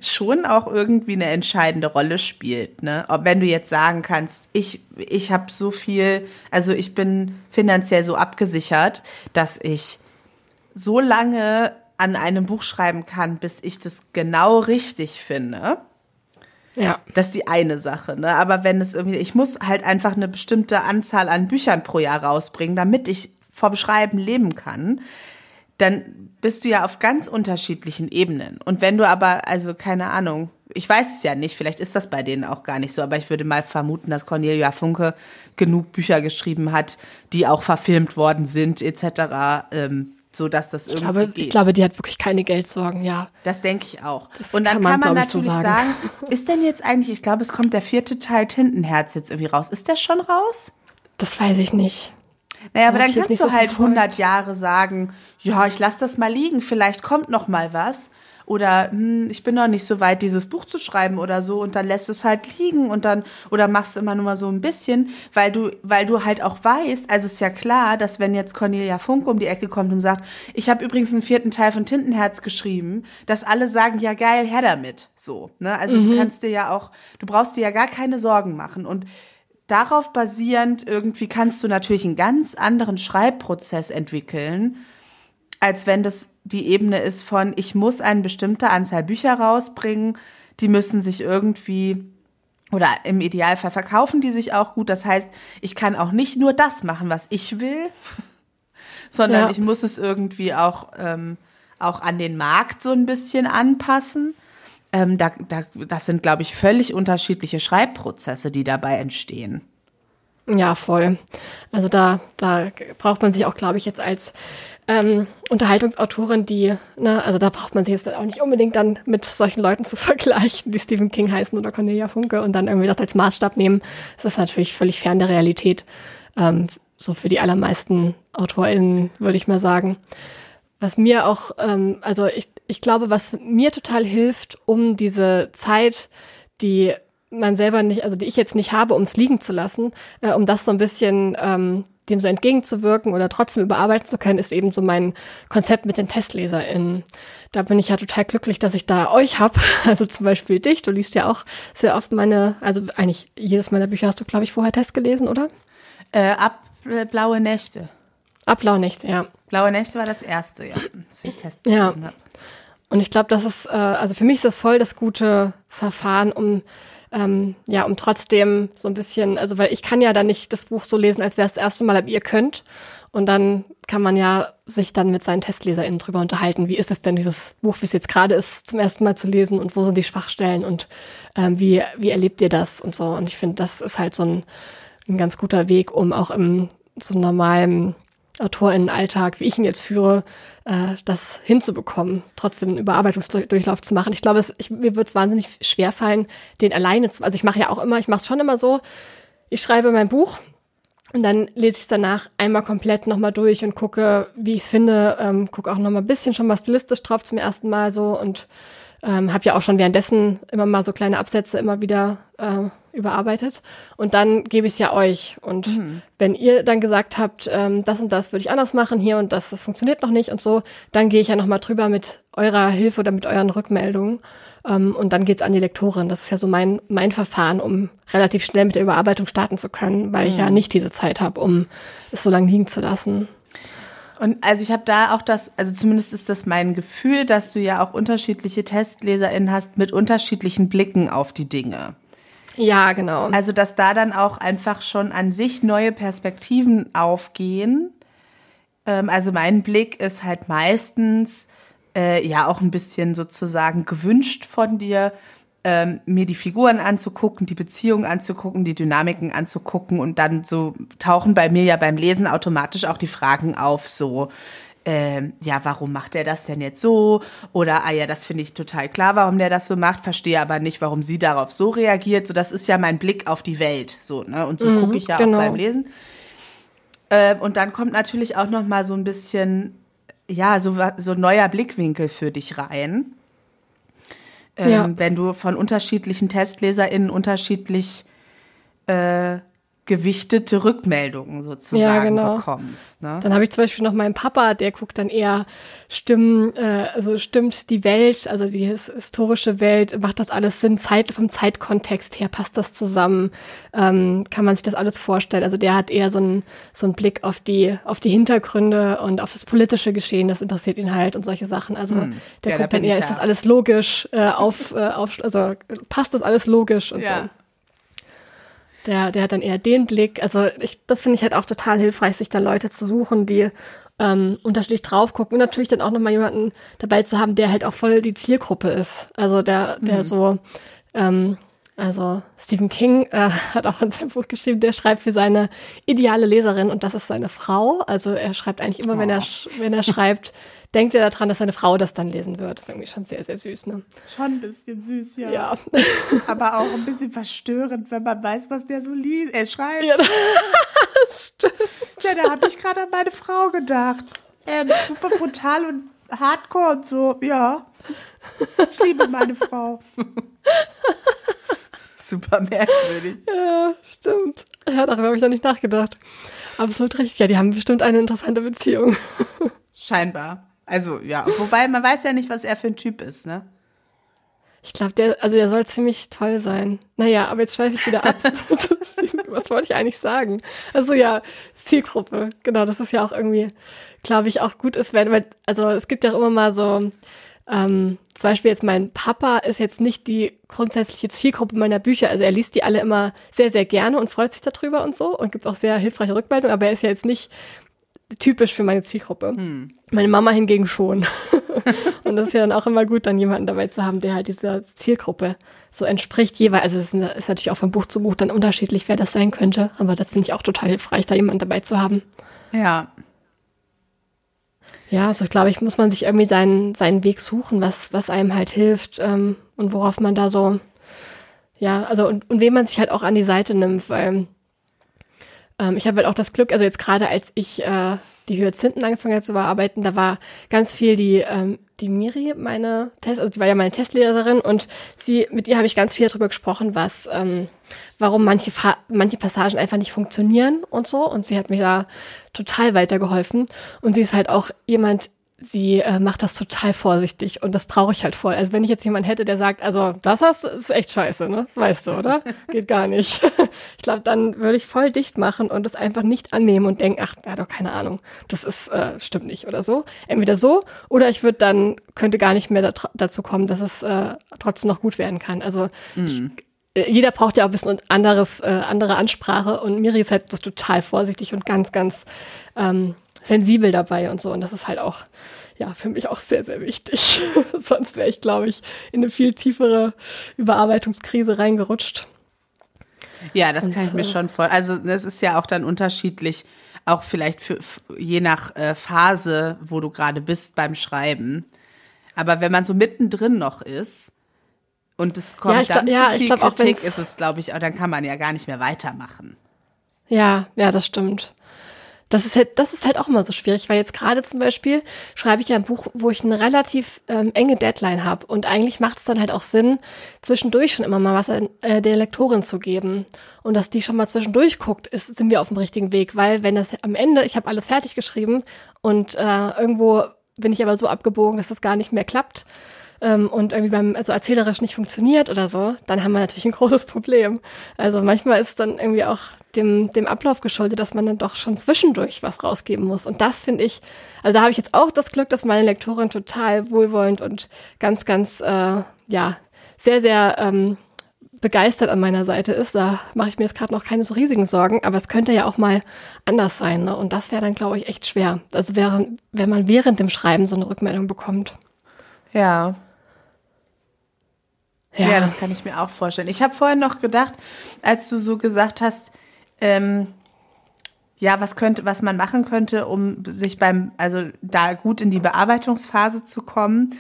schon auch irgendwie eine entscheidende Rolle spielt. Ne? Ob wenn du jetzt sagen kannst, ich, ich habe so viel, also ich bin finanziell so abgesichert, dass ich so lange an einem Buch schreiben kann, bis ich das genau richtig finde. Ja. Das ist die eine Sache, ne? Aber wenn es irgendwie, ich muss halt einfach eine bestimmte Anzahl an Büchern pro Jahr rausbringen, damit ich vom Schreiben leben kann, dann bist du ja auf ganz unterschiedlichen Ebenen. Und wenn du aber, also keine Ahnung, ich weiß es ja nicht, vielleicht ist das bei denen auch gar nicht so, aber ich würde mal vermuten, dass Cornelia Funke genug Bücher geschrieben hat, die auch verfilmt worden sind, etc. Ähm, so dass das irgendwie ich glaube, geht. Ich glaube, die hat wirklich keine Geldsorgen, ja. Das denke ich auch. Das und dann kann man, kann man natürlich so sagen. sagen, ist denn jetzt eigentlich, ich glaube, es kommt der vierte Teil Tintenherz jetzt irgendwie raus. Ist der schon raus? Das weiß ich nicht. Naja, aber dann kannst du so halt 100 Jahre sagen, ja, ich lasse das mal liegen, vielleicht kommt noch mal was oder hm, ich bin noch nicht so weit, dieses Buch zu schreiben oder so und dann lässt du es halt liegen und dann oder machst immer nur mal so ein bisschen, weil du, weil du halt auch weißt, also ist ja klar, dass wenn jetzt Cornelia Funke um die Ecke kommt und sagt, ich habe übrigens einen vierten Teil von Tintenherz geschrieben, dass alle sagen, ja geil, her damit, so, ne? Also mhm. du kannst dir ja auch, du brauchst dir ja gar keine Sorgen machen und darauf basierend irgendwie kannst du natürlich einen ganz anderen Schreibprozess entwickeln als wenn das die Ebene ist von, ich muss eine bestimmte Anzahl Bücher rausbringen, die müssen sich irgendwie oder im Idealfall verkaufen die sich auch gut. Das heißt, ich kann auch nicht nur das machen, was ich will, sondern ja. ich muss es irgendwie auch, ähm, auch an den Markt so ein bisschen anpassen. Ähm, da, da, das sind, glaube ich, völlig unterschiedliche Schreibprozesse, die dabei entstehen. Ja, voll. Also da, da braucht man sich auch, glaube ich, jetzt als ähm, Unterhaltungsautorin, die, ne, also da braucht man sich jetzt auch nicht unbedingt dann mit solchen Leuten zu vergleichen, die Stephen King heißen oder Cornelia Funke und dann irgendwie das als Maßstab nehmen. Das ist natürlich völlig fern der Realität. Ähm, so für die allermeisten AutorInnen, würde ich mal sagen. Was mir auch, ähm, also ich, ich glaube, was mir total hilft, um diese Zeit, die man selber nicht, also die ich jetzt nicht habe, um es liegen zu lassen, äh, um das so ein bisschen ähm, dem so entgegenzuwirken oder trotzdem überarbeiten zu können, ist eben so mein Konzept mit den TestleserInnen. Da bin ich ja total glücklich, dass ich da euch hab. Also zum Beispiel dich. Du liest ja auch sehr oft meine, also eigentlich jedes meiner Bücher hast du, glaube ich, vorher Test gelesen, oder? Äh, ab äh, Blaue Nächte. Ab Blaue Nächte, ja. Blaue Nächte war das erste, ja, das ich Test gelesen ja. habe. Und ich glaube, das ist, äh, also für mich ist das voll das gute Verfahren, um ähm, ja, um trotzdem so ein bisschen, also weil ich kann ja dann nicht das Buch so lesen, als wäre es das erste Mal, aber ihr könnt. Und dann kann man ja sich dann mit seinen TestleserInnen drüber unterhalten. Wie ist es denn, dieses Buch, wie es jetzt gerade ist, zum ersten Mal zu lesen und wo sind die Schwachstellen und ähm, wie, wie erlebt ihr das und so. Und ich finde, das ist halt so ein, ein ganz guter Weg, um auch im so normalen AutorInnen-Alltag, wie ich ihn jetzt führe, äh, das hinzubekommen, trotzdem einen Überarbeitungsdurchlauf zu machen. Ich glaube, es, ich, mir wird es wahnsinnig schwer fallen, den alleine zu. Also ich mache ja auch immer, ich mache es schon immer so, ich schreibe mein Buch und dann lese ich es danach einmal komplett nochmal durch und gucke, wie ich es finde, ähm, gucke auch nochmal ein bisschen schon mal stilistisch drauf zum ersten Mal so und ähm, habe ja auch schon währenddessen immer mal so kleine Absätze immer wieder äh, überarbeitet. Und dann gebe ich es ja euch. Und mhm. wenn ihr dann gesagt habt, ähm, das und das würde ich anders machen hier und das, das funktioniert noch nicht und so, dann gehe ich ja nochmal drüber mit eurer Hilfe oder mit euren Rückmeldungen. Ähm, und dann geht's an die Lektorin. Das ist ja so mein, mein Verfahren, um relativ schnell mit der Überarbeitung starten zu können, weil mhm. ich ja mhm. nicht diese Zeit habe, um es so lange liegen zu lassen. Und also ich habe da auch das, also zumindest ist das mein Gefühl, dass du ja auch unterschiedliche TestleserInnen hast mit unterschiedlichen Blicken auf die Dinge. Ja, genau. Also, dass da dann auch einfach schon an sich neue Perspektiven aufgehen. Ähm, also mein Blick ist halt meistens äh, ja auch ein bisschen sozusagen gewünscht von dir, ähm, mir die Figuren anzugucken, die Beziehungen anzugucken, die Dynamiken anzugucken und dann so tauchen bei mir ja beim Lesen automatisch auch die Fragen auf, so ähm, ja, warum macht er das denn jetzt so? Oder, ah ja, das finde ich total klar, warum der das so macht, verstehe aber nicht, warum sie darauf so reagiert. So, das ist ja mein Blick auf die Welt, so, ne? Und so mhm, gucke ich ja genau. auch beim Lesen. Ähm, und dann kommt natürlich auch noch mal so ein bisschen, ja, so, so ein neuer Blickwinkel für dich rein. Ähm, ja. Wenn du von unterschiedlichen TestleserInnen unterschiedlich äh, gewichtete Rückmeldungen sozusagen ja, genau. bekommst. Ne? Dann habe ich zum Beispiel noch meinen Papa, der guckt dann eher Stimmen, äh, also stimmt die Welt, also die historische Welt, macht das alles Sinn, Zeit vom Zeitkontext her, passt das zusammen, ähm, kann man sich das alles vorstellen. Also der hat eher so einen so einen Blick auf die auf die Hintergründe und auf das politische Geschehen, das interessiert ihn halt und solche Sachen. Also hm. der ja, guckt da dann eher, ist das alles logisch, äh, auf, äh, auf, also passt das alles logisch und ja. so. Der, der hat dann eher den Blick. Also ich, das finde ich halt auch total hilfreich, sich da Leute zu suchen, die ähm, unterschiedlich drauf gucken und natürlich dann auch nochmal jemanden dabei zu haben, der halt auch voll die Zielgruppe ist. Also der, der mhm. so, ähm, also Stephen King äh, hat auch in seinem Buch geschrieben, der schreibt für seine ideale Leserin und das ist seine Frau. Also er schreibt eigentlich immer, oh. wenn er oh. wenn er schreibt, denkt er daran, dass seine Frau das dann lesen wird. Das ist irgendwie schon sehr, sehr süß, ne? Schon ein bisschen süß, ja. Ja. Aber auch ein bisschen verstörend, wenn man weiß, was der so liest. Er schreibt. Ja, das stimmt. Ja, da habe ich gerade an meine Frau gedacht. Ähm, super brutal und hardcore und so, ja. Ich liebe meine Frau. super merkwürdig. Ja, stimmt. Ja, darüber habe ich noch nicht nachgedacht. Absolut recht. Ja, die haben bestimmt eine interessante Beziehung. Scheinbar. Also ja, wobei man weiß ja nicht, was er für ein Typ ist, ne? Ich glaube, der, also der soll ziemlich toll sein. Naja, aber jetzt schweife ich wieder ab. was wollte ich eigentlich sagen? Also ja, Zielgruppe, genau, das ist ja auch irgendwie, glaube ich, auch gut ist, wenn, weil, also es gibt ja auch immer mal so, ähm, zum Beispiel jetzt mein Papa ist jetzt nicht die grundsätzliche Zielgruppe meiner Bücher. Also er liest die alle immer sehr, sehr gerne und freut sich darüber und so und gibt auch sehr hilfreiche Rückmeldungen, aber er ist ja jetzt nicht typisch für meine Zielgruppe. Hm. Meine Mama hingegen schon. und das ist ja dann auch immer gut, dann jemanden dabei zu haben, der halt dieser Zielgruppe so entspricht. Jeweils, also es ist natürlich auch von Buch zu Buch dann unterschiedlich, wer das sein könnte. Aber das finde ich auch total hilfreich, da jemanden dabei zu haben. Ja. Ja, also glaube ich, muss man sich irgendwie seinen, seinen Weg suchen, was, was einem halt hilft ähm, und worauf man da so, ja, also und, und wen man sich halt auch an die Seite nimmt, weil ähm, ich habe halt auch das Glück, also jetzt gerade als ich äh, die Hyazinthen angefangen habe zu bearbeiten, da war ganz viel die, ähm, die Miri, meine Test, also die war ja meine Testlehrerin und sie, mit ihr habe ich ganz viel darüber gesprochen, was, ähm, warum manche, manche Passagen einfach nicht funktionieren und so. Und sie hat mir da total weitergeholfen. Und sie ist halt auch jemand, sie äh, macht das total vorsichtig und das brauche ich halt voll. Also wenn ich jetzt jemanden hätte, der sagt, also das hast, ist echt scheiße, ne? Weißt du, oder? Geht gar nicht. ich glaube, dann würde ich voll dicht machen und das einfach nicht annehmen und denken, ach, hat doch keine Ahnung, das ist äh, stimmt nicht oder so. Entweder so oder ich würde dann könnte gar nicht mehr da, dazu kommen, dass es äh, trotzdem noch gut werden kann. Also mhm. ich, jeder braucht ja auch ein bisschen anderes, äh, andere Ansprache und Miri ist halt total vorsichtig und ganz, ganz ähm, sensibel dabei und so. Und das ist halt auch, ja, für mich auch sehr, sehr wichtig. Sonst wäre ich, glaube ich, in eine viel tiefere Überarbeitungskrise reingerutscht. Ja, das und kann ich mir schon vor. Also das ist ja auch dann unterschiedlich, auch vielleicht für je nach äh, Phase, wo du gerade bist beim Schreiben. Aber wenn man so mittendrin noch ist und es kommt ja, dann ja, zu viel glaub, Kritik, ist es, glaube ich, dann kann man ja gar nicht mehr weitermachen. Ja, ja, das stimmt. Das ist halt, das ist halt auch immer so schwierig, weil jetzt gerade zum Beispiel schreibe ich ja ein Buch, wo ich eine relativ ähm, enge Deadline habe und eigentlich macht es dann halt auch Sinn, zwischendurch schon immer mal was an, äh, der Lektorin zu geben und dass die schon mal zwischendurch guckt, ist, sind wir auf dem richtigen Weg, weil wenn das am Ende, ich habe alles fertig geschrieben und äh, irgendwo bin ich aber so abgebogen, dass das gar nicht mehr klappt, ähm, und irgendwie beim, also erzählerisch nicht funktioniert oder so, dann haben wir natürlich ein großes Problem. Also manchmal ist es dann irgendwie auch dem, dem Ablauf geschuldet, dass man dann doch schon zwischendurch was rausgeben muss. Und das finde ich, also da habe ich jetzt auch das Glück, dass meine Lektorin total wohlwollend und ganz, ganz, äh, ja, sehr, sehr ähm, begeistert an meiner Seite ist. Da mache ich mir jetzt gerade noch keine so riesigen Sorgen, aber es könnte ja auch mal anders sein. Ne? Und das wäre dann, glaube ich, echt schwer. Also wäre, wenn man während dem Schreiben so eine Rückmeldung bekommt. Ja, ja. ja, das kann ich mir auch vorstellen. Ich habe vorhin noch gedacht, als du so gesagt hast, ähm, ja, was könnte, was man machen könnte, um sich beim, also da gut in die Bearbeitungsphase zu kommen.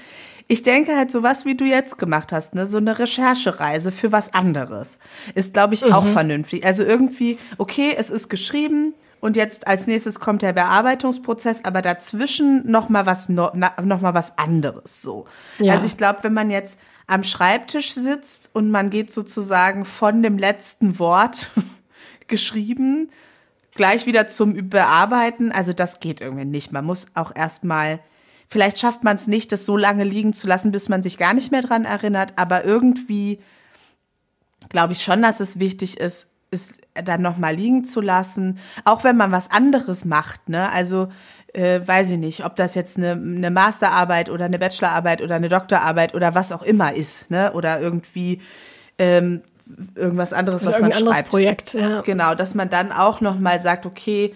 Ich denke halt sowas, wie du jetzt gemacht hast, ne, so eine Recherchereise für was anderes, ist, glaube ich, auch mhm. vernünftig. Also irgendwie, okay, es ist geschrieben und jetzt als nächstes kommt der Bearbeitungsprozess, aber dazwischen noch mal was, noch, mal was anderes, so. Ja. Also ich glaube, wenn man jetzt am Schreibtisch sitzt und man geht sozusagen von dem letzten Wort geschrieben, gleich wieder zum Überarbeiten. Also das geht irgendwie nicht. Man muss auch erstmal, vielleicht schafft man es nicht, das so lange liegen zu lassen, bis man sich gar nicht mehr dran erinnert, aber irgendwie glaube ich schon, dass es wichtig ist, es dann nochmal liegen zu lassen, auch wenn man was anderes macht, ne? Also äh, weiß ich nicht, ob das jetzt eine, eine Masterarbeit oder eine Bachelorarbeit oder eine Doktorarbeit oder was auch immer ist, ne? Oder irgendwie ähm, irgendwas anderes, Oder was man irgendein anderes schreibt. Projekt, ja. Genau, dass man dann auch nochmal sagt, okay,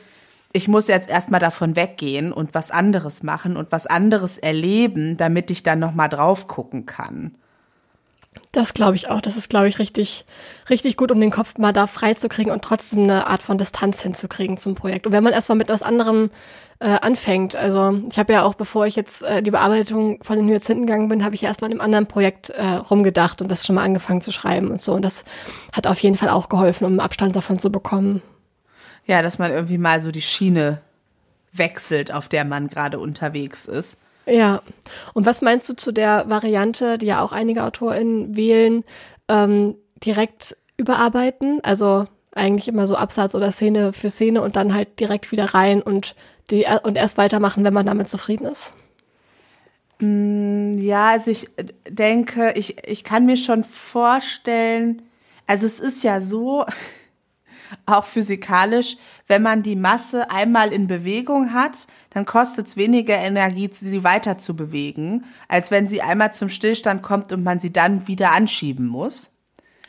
ich muss jetzt erstmal davon weggehen und was anderes machen und was anderes erleben, damit ich dann nochmal drauf gucken kann. Das glaube ich auch. Das ist, glaube ich, richtig, richtig gut, um den Kopf mal da frei zu kriegen und trotzdem eine Art von Distanz hinzukriegen zum Projekt. Und wenn man erstmal mit was anderem äh, anfängt, also ich habe ja auch, bevor ich jetzt äh, die Bearbeitung von den Hyazinthen gegangen bin, habe ich erstmal in einem anderen Projekt äh, rumgedacht und das schon mal angefangen zu schreiben und so. Und das hat auf jeden Fall auch geholfen, um Abstand davon zu bekommen. Ja, dass man irgendwie mal so die Schiene wechselt, auf der man gerade unterwegs ist. Ja. Und was meinst du zu der Variante, die ja auch einige AutorInnen wählen, ähm, direkt überarbeiten? Also eigentlich immer so Absatz oder Szene für Szene und dann halt direkt wieder rein und die und erst weitermachen, wenn man damit zufrieden ist. Ja, also ich denke, ich, ich kann mir schon vorstellen, also es ist ja so, auch physikalisch, wenn man die Masse einmal in Bewegung hat, dann kostet es weniger Energie, sie weiter zu bewegen, als wenn sie einmal zum Stillstand kommt und man sie dann wieder anschieben muss.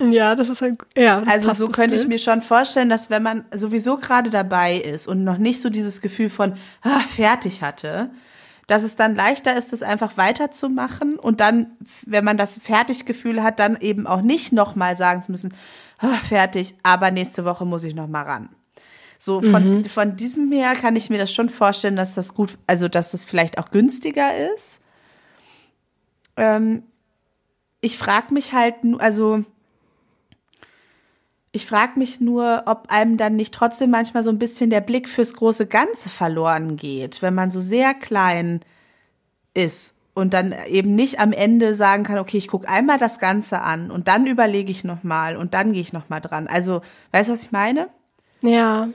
Ja, das ist ein, ja. das Also so könnte ich mir schon vorstellen, dass wenn man sowieso gerade dabei ist und noch nicht so dieses Gefühl von ah, fertig hatte, dass es dann leichter ist, das einfach weiterzumachen und dann, wenn man das Fertiggefühl hat, dann eben auch nicht nochmal sagen zu müssen, ah, fertig, aber nächste Woche muss ich nochmal ran. So von, von diesem her kann ich mir das schon vorstellen, dass das gut, also dass das vielleicht auch günstiger ist. Ähm, ich frage mich halt, also ich frage mich nur, ob einem dann nicht trotzdem manchmal so ein bisschen der Blick fürs große Ganze verloren geht, wenn man so sehr klein ist und dann eben nicht am Ende sagen kann, okay, ich gucke einmal das Ganze an und dann überlege ich nochmal und dann gehe ich nochmal dran. Also, weißt du, was ich meine? Ja,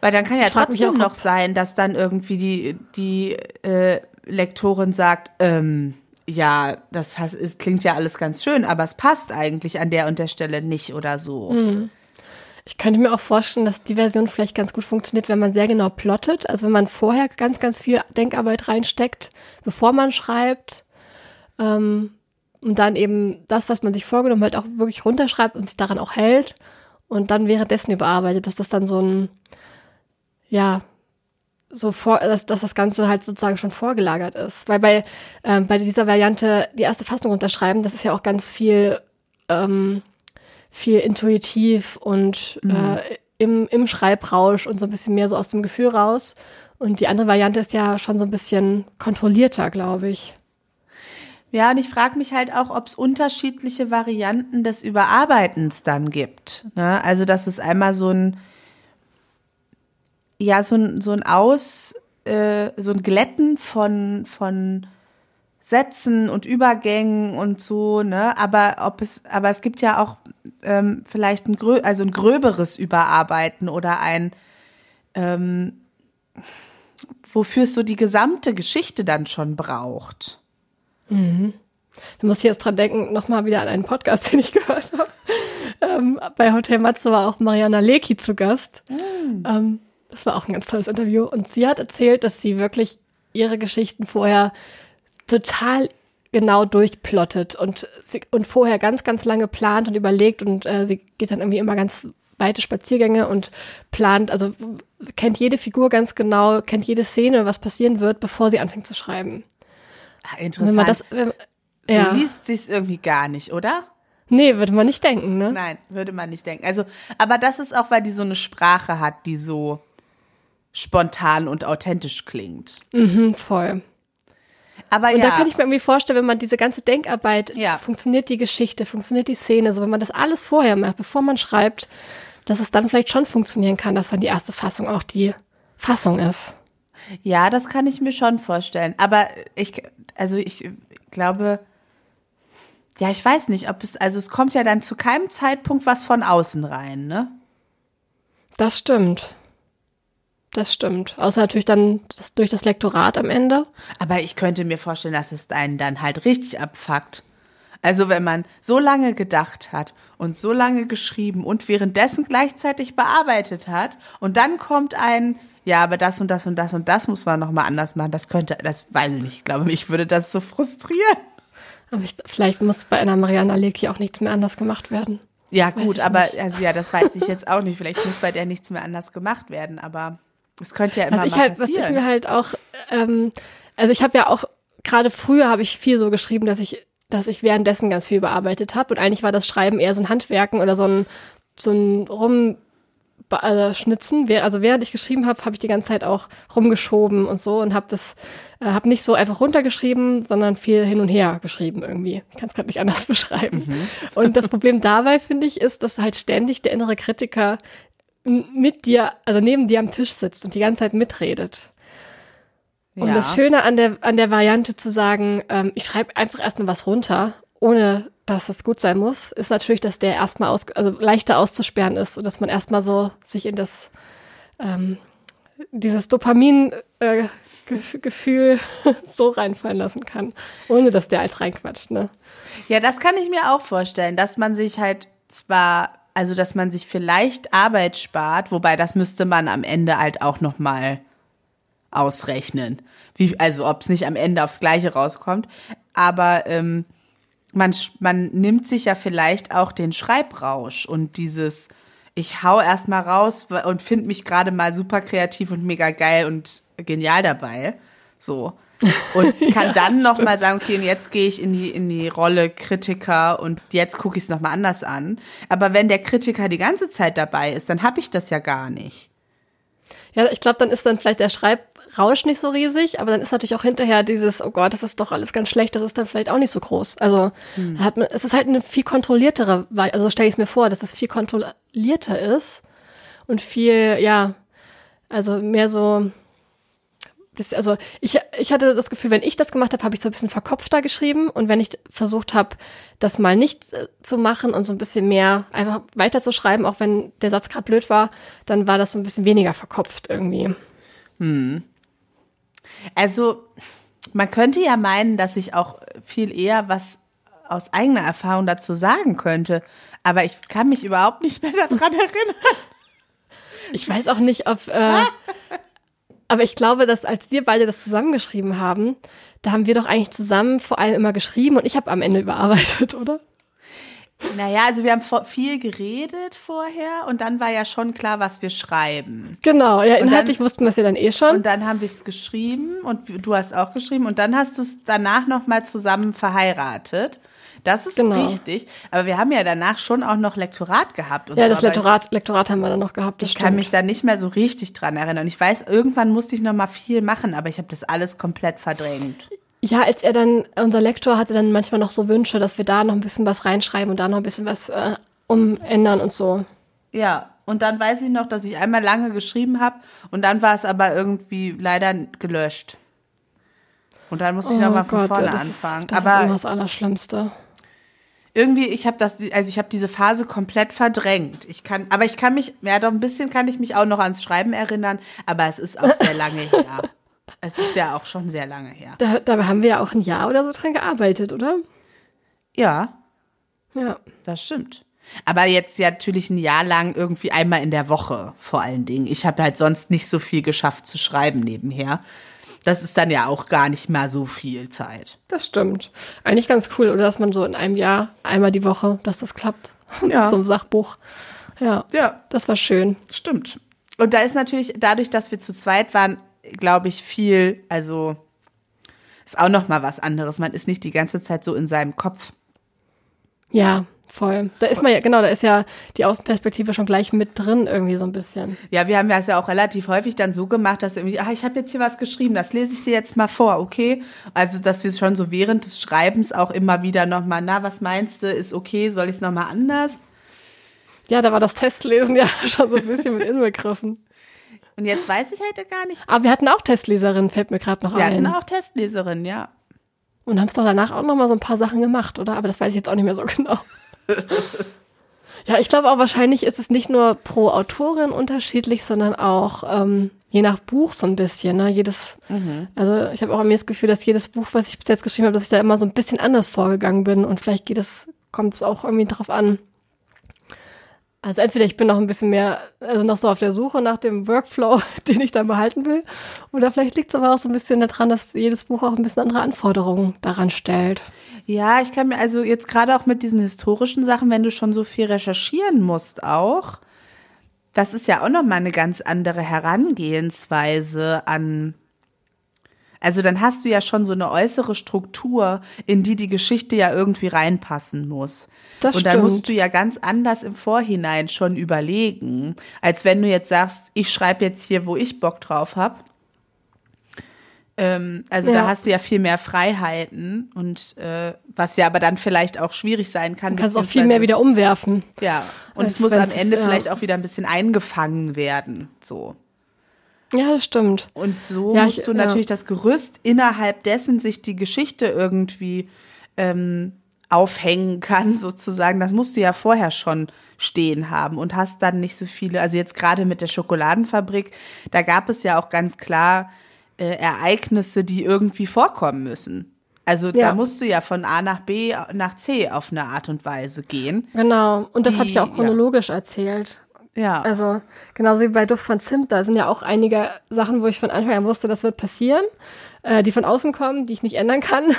Weil dann kann ja trotzdem auch, noch sein, dass dann irgendwie die, die äh, Lektorin sagt, ähm, ja, das has- es klingt ja alles ganz schön, aber es passt eigentlich an der und der Stelle nicht oder so. Hm. Ich könnte mir auch vorstellen, dass die Version vielleicht ganz gut funktioniert, wenn man sehr genau plottet. Also wenn man vorher ganz, ganz viel Denkarbeit reinsteckt, bevor man schreibt. Ähm, und dann eben das, was man sich vorgenommen hat, auch wirklich runterschreibt und sich daran auch hält. Und dann währenddessen überarbeitet, dass das dann so ein, ja, so vor, dass, dass das Ganze halt sozusagen schon vorgelagert ist. Weil bei, ähm, bei dieser Variante die erste Fassung unterschreiben, das ist ja auch ganz viel ähm, viel intuitiv und äh, im, im Schreibrausch und so ein bisschen mehr so aus dem Gefühl raus. Und die andere Variante ist ja schon so ein bisschen kontrollierter, glaube ich. Ja, und ich frage mich halt auch, ob es unterschiedliche Varianten des Überarbeitens dann gibt. Ne? Also, dass es einmal so ein, ja, so ein, so ein Aus, äh, so ein Glätten von, von Sätzen und Übergängen und so, ne? Aber ob es, aber es gibt ja auch ähm, vielleicht ein, grö also ein gröberes Überarbeiten oder ein, ähm, wofür es so die gesamte Geschichte dann schon braucht. Da muss ich jetzt dran denken, nochmal wieder an einen Podcast, den ich gehört habe. Ähm, bei Hotel Matze war auch Mariana Leki zu Gast. Ähm, das war auch ein ganz tolles Interview. Und sie hat erzählt, dass sie wirklich ihre Geschichten vorher total genau durchplottet und, sie, und vorher ganz, ganz lange plant und überlegt und äh, sie geht dann irgendwie immer ganz weite Spaziergänge und plant, also kennt jede Figur ganz genau, kennt jede Szene, was passieren wird, bevor sie anfängt zu schreiben. Ah, Wenn interessant. man das, wenn, so ja. liest sich's irgendwie gar nicht, oder? Nee, würde man nicht denken, ne? Nein, würde man nicht denken. Also, aber das ist auch, weil die so eine Sprache hat, die so spontan und authentisch klingt. Mhm, voll. Aber Und ja, da kann ich mir irgendwie vorstellen, wenn man diese ganze Denkarbeit, Ja. funktioniert die Geschichte, funktioniert die Szene, so wenn man das alles vorher macht, bevor man schreibt, dass es dann vielleicht schon funktionieren kann, dass dann die erste Fassung auch die Fassung ist. ja, das kann ich mir schon vorstellen. Aber ich, also ich glaube, ja, ich weiß nicht, ob es, also es kommt ja dann zu keinem Zeitpunkt was von außen rein, ne? Das stimmt. Das stimmt. Außer natürlich dann das, durch das Lektorat am Ende. Aber ich könnte mir vorstellen, dass es einen dann halt richtig abfuckt. Also wenn man so lange gedacht hat und so lange geschrieben und währenddessen gleichzeitig bearbeitet hat und dann kommt ein, ja, aber das und das und das und das muss man nochmal anders machen. Das könnte, das weiß ich nicht. Ich glaube, mich würde das so frustrieren. Aber ich, vielleicht muss bei einer Mariana Leki auch nichts mehr anders gemacht werden. Ja, gut, aber nicht. also ja, das weiß ich jetzt auch nicht. Vielleicht muss bei der nichts mehr anders gemacht werden, aber es könnte ja immer was ich halt, passieren. Was ich mir halt auch, ähm, also ich habe ja auch, gerade früher habe ich viel so geschrieben, dass ich, dass ich währenddessen ganz viel bearbeitet habe. Und eigentlich war das Schreiben eher so ein Handwerken oder so ein, so ein Rum also schnitzen. Also während ich geschrieben habe, habe ich die ganze Zeit auch rumgeschoben und so und habe das, äh, habe nicht so einfach runtergeschrieben, sondern viel hin und her geschrieben irgendwie. Ich kann es gerade nicht anders beschreiben. Mhm. Und das Problem dabei finde ich ist, dass halt ständig der innere Kritiker mit dir, also neben dir am Tisch sitzt und die ganze Zeit mitredet. Und ja. das Schöne an der, an der Variante zu sagen, ähm, ich schreibe einfach erstmal was runter, ohne dass es gut sein muss, ist natürlich, dass der erstmal aus, also leichter auszusperren ist und dass man erstmal so sich in das ähm, dieses Dopamin-Gefühl äh, so reinfallen lassen kann, ohne dass der als reinquatscht, ne? Ja, das kann ich mir auch vorstellen, dass man sich halt zwar, also dass man sich vielleicht Arbeit spart, wobei das müsste man am Ende halt auch noch mal ausrechnen, wie, also ob es nicht am Ende aufs Gleiche rauskommt, aber ähm, man, man nimmt sich ja vielleicht auch den Schreibrausch und dieses, ich hau erstmal raus und finde mich gerade mal super kreativ und mega geil und genial dabei. So. Und kann ja, dann nochmal sagen, okay, und jetzt gehe ich in die, in die Rolle Kritiker und jetzt gucke ich es nochmal anders an. Aber wenn der Kritiker die ganze Zeit dabei ist, dann habe ich das ja gar nicht. Ja, ich glaube, dann ist dann vielleicht der Schreibrausch nicht so riesig, aber dann ist natürlich auch hinterher dieses, oh Gott, das ist doch alles ganz schlecht, das ist dann vielleicht auch nicht so groß. Also hm. hat man, es ist halt eine viel kontrolliertere, also stelle ich es mir vor, dass es viel kontrollierter ist und viel, ja, also mehr so, also ich, ich hatte das Gefühl, wenn ich das gemacht habe, habe ich so ein bisschen verkopfter geschrieben und wenn ich versucht habe, das mal nicht äh, zu machen und so ein bisschen mehr einfach weiterzuschreiben, auch wenn der Satz gerade blöd war, dann war das so ein bisschen weniger verkopft irgendwie. Hm. Also man könnte ja meinen, dass ich auch viel eher was aus eigener Erfahrung dazu sagen könnte, aber ich kann mich überhaupt nicht mehr daran erinnern. Ich weiß auch nicht, ob äh, Aber ich glaube, dass als wir beide das zusammengeschrieben haben, da haben wir doch eigentlich zusammen vor allem immer geschrieben und ich habe am Ende überarbeitet, oder? Naja, also wir haben viel geredet vorher und dann war ja schon klar, was wir schreiben. Genau, ja, inhaltlich dann, wussten wir es ja dann eh schon. Und dann haben wir es geschrieben und du hast auch geschrieben und dann hast du es danach nochmal zusammen verheiratet. Das ist genau. richtig. Aber wir haben ja danach schon auch noch Lektorat gehabt. ja, so. das Lektorat, Lektorat haben wir dann noch gehabt. ich stimmt. kann mich da nicht mehr so richtig dran erinnern. Ich weiß, irgendwann musste ich noch mal viel machen, aber ich habe das alles komplett verdrängt. Ja, als er dann, unser Lektor hatte dann manchmal noch so Wünsche, dass wir da noch ein bisschen was reinschreiben und da noch ein bisschen was äh, umändern und so. Ja, und dann weiß ich noch, dass ich einmal lange geschrieben habe und dann war es aber irgendwie leider gelöscht. Und dann musste ich oh nochmal von Gott, vorne anfangen. Ist, das aber ist immer das Allerschlimmste irgendwie, ich habe das, also ich habe diese Phase komplett verdrängt. Ich kann, aber ich kann mich, ja doch ein bisschen kann ich mich auch noch ans Schreiben erinnern, aber es ist auch sehr lange her. Es ist ja auch schon sehr lange her. Da, da haben wir ja auch ein Jahr oder so dran gearbeitet, oder? Ja. Ja. Das stimmt. Aber jetzt ja natürlich ein Jahr lang irgendwie einmal in der Woche vor allen Dingen. Ich habe halt sonst nicht so viel geschafft zu schreiben nebenher das ist dann ja auch gar nicht mehr so viel Zeit. Das stimmt. Eigentlich ganz cool, oder dass man so in einem Jahr einmal die Woche, dass das klappt. Ja. Zum Sachbuch. Ja. Ja. Das war schön. Stimmt. Und da ist natürlich, dadurch, dass wir zu zweit waren, glaube ich, viel, also ist auch noch mal was anderes. Man ist nicht die ganze Zeit so in seinem Kopf. Ja, Voll. Da ist man ja, genau, da ist ja die Außenperspektive schon gleich mit drin, irgendwie so ein bisschen. Ja, wir haben das ja auch relativ häufig dann so gemacht, dass irgendwie, ah, ich habe jetzt hier was geschrieben, das lese ich dir jetzt mal vor, okay? Also, dass wir schon so während des Schreibens auch immer wieder nochmal, na, was meinst du, ist okay, soll ich es nochmal anders? Ja, da war das Testlesen ja schon so ein bisschen mit inbegriffen. Und jetzt weiß ich halt gar nicht. Aber wir hatten auch Testleserinnen, fällt mir gerade noch wir ein. Wir hatten auch Testleserinnen, ja. Und haben es doch danach auch nochmal so ein paar Sachen gemacht, oder? Aber das weiß ich jetzt auch nicht mehr so genau. Ja, ich glaube auch wahrscheinlich ist es nicht nur pro Autorin unterschiedlich, sondern auch ähm, je nach Buch so ein bisschen. Ne? Jedes, mhm. also ich habe auch mir das Gefühl, dass jedes Buch, was ich bis jetzt geschrieben habe, dass ich da immer so ein bisschen anders vorgegangen bin und vielleicht geht es, kommt es auch irgendwie drauf an. Also entweder ich bin noch ein bisschen mehr, also noch so auf der Suche nach dem Workflow, den ich dann behalten will, oder vielleicht liegt es aber auch so ein bisschen daran, dass jedes Buch auch ein bisschen andere Anforderungen daran stellt. Ja, ich kann mir also jetzt gerade auch mit diesen historischen Sachen, wenn du schon so viel recherchieren musst auch, das ist ja auch noch mal eine ganz andere Herangehensweise an also dann hast du ja schon so eine äußere Struktur, in die die Geschichte ja irgendwie reinpassen muss. Das und dann stimmt. musst du ja ganz anders im Vorhinein schon überlegen, als wenn du jetzt sagst, ich schreibe jetzt hier, wo ich Bock drauf habe. Ähm, also ja. da hast du ja viel mehr Freiheiten und äh, was ja aber dann vielleicht auch schwierig sein kann. Du kannst auch viel mehr wieder umwerfen. Ja, und es muss am Ende ja. vielleicht auch wieder ein bisschen eingefangen werden. So. Ja, das stimmt. Und so ja, musst ich, du natürlich das Gerüst innerhalb dessen sich die Geschichte irgendwie ähm, aufhängen kann, sozusagen. Das musst du ja vorher schon stehen haben und hast dann nicht so viele, also jetzt gerade mit der Schokoladenfabrik, da gab es ja auch ganz klar äh, Ereignisse, die irgendwie vorkommen müssen. Also ja. da musst du ja von A nach B nach C auf eine Art und Weise gehen. Genau. Und das habe ich ja auch chronologisch ja. erzählt. Ja. Also genauso wie bei Duft von Zimt, da sind ja auch einige Sachen, wo ich von Anfang an wusste, das wird passieren, äh, die von außen kommen, die ich nicht ändern kann.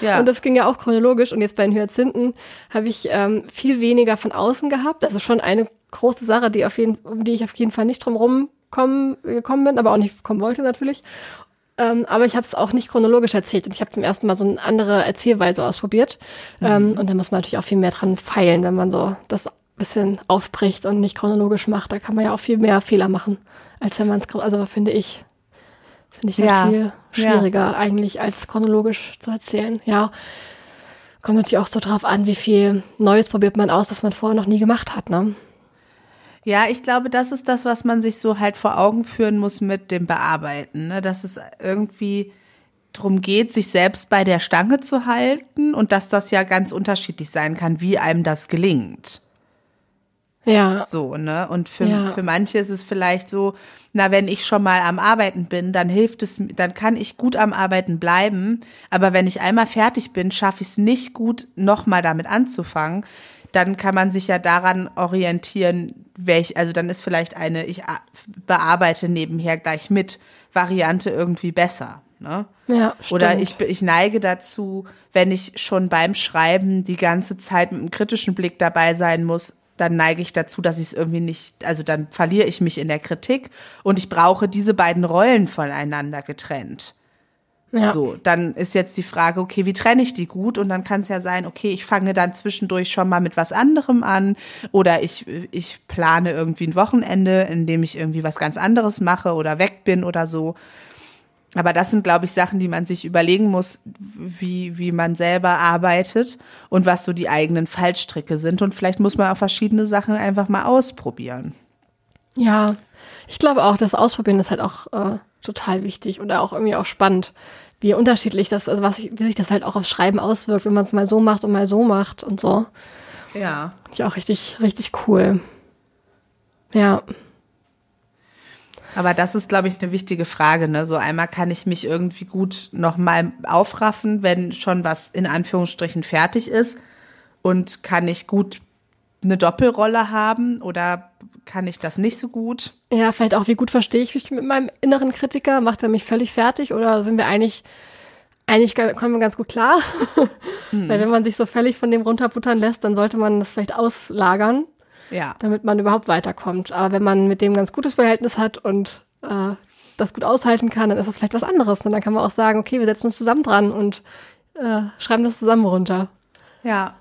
Ja. Und das ging ja auch chronologisch. Und jetzt bei den Hyazinthen habe ich ähm, viel weniger von außen gehabt. Also schon eine große Sache, die auf jeden, um die ich auf jeden Fall nicht drum rum kommen, gekommen bin, aber auch nicht kommen wollte natürlich. Ähm, aber ich habe es auch nicht chronologisch erzählt und ich habe zum ersten Mal so eine andere Erzählweise ausprobiert. Mhm. Ähm, und da muss man natürlich auch viel mehr dran feilen, wenn man so das bisschen aufbricht und nicht chronologisch macht. Da kann man ja auch viel mehr Fehler machen, als wenn man es, also finde ich, finde ich ja. viel schwieriger ja. eigentlich als chronologisch zu erzählen. Ja, kommt natürlich auch so drauf an, wie viel Neues probiert man aus, das man vorher noch nie gemacht hat, ne? Ja, ich glaube, das ist das, was man sich so halt vor Augen führen muss mit dem Bearbeiten, ne? dass es irgendwie drum geht, sich selbst bei der Stange zu halten und dass das ja ganz unterschiedlich sein kann, wie einem das gelingt. Ja. So, ne? Und für, ja. für manche ist es vielleicht so, na, wenn ich schon mal am Arbeiten bin, dann hilft es, dann kann ich gut am Arbeiten bleiben. Aber wenn ich einmal fertig bin, schaffe ich es nicht gut, nochmal damit anzufangen dann kann man sich ja daran orientieren, welch, also dann ist vielleicht eine, ich bearbeite nebenher gleich mit Variante irgendwie besser. Ne? Ja, stimmt. Oder ich, ich neige dazu, wenn ich schon beim Schreiben die ganze Zeit mit einem kritischen Blick dabei sein muss, dann neige ich dazu, dass ich es irgendwie nicht, also dann verliere ich mich in der Kritik und ich brauche diese beiden Rollen voneinander getrennt. Ja. So, dann ist jetzt die Frage, okay, wie trenne ich die gut? Und dann kann es ja sein, okay, ich fange dann zwischendurch schon mal mit was anderem an oder ich, ich plane irgendwie ein Wochenende, in dem ich irgendwie was ganz anderes mache oder weg bin oder so. Aber das sind, glaube ich, Sachen, die man sich überlegen muss, wie, wie man selber arbeitet und was so die eigenen Fallstricke sind. Und vielleicht muss man auch verschiedene Sachen einfach mal ausprobieren. Ja, ich glaube auch, das Ausprobieren ist halt auch äh, total wichtig oder auch irgendwie auch spannend wie unterschiedlich das, also was, wie sich das halt auch aufs Schreiben auswirkt, wenn man es mal so macht und mal so macht und so. Ja. Finde ich auch richtig, richtig cool. Ja. Aber das ist, glaube ich, eine wichtige Frage. Ne? So einmal kann ich mich irgendwie gut nochmal aufraffen, wenn schon was in Anführungsstrichen fertig ist. Und kann ich gut eine Doppelrolle haben oder kann ich das nicht so gut? Ja, vielleicht auch, wie gut verstehe ich mich mit meinem inneren Kritiker? Macht er mich völlig fertig oder sind wir eigentlich, eigentlich kommen wir ganz gut klar? Hm. Weil wenn man sich so völlig von dem runterbuttern lässt, dann sollte man das vielleicht auslagern, ja. damit man überhaupt weiterkommt. Aber wenn man mit dem ganz gutes Verhältnis hat und äh, das gut aushalten kann, dann ist das vielleicht was anderes. Und dann kann man auch sagen, okay, wir setzen uns zusammen dran und äh, schreiben das zusammen runter. Ja.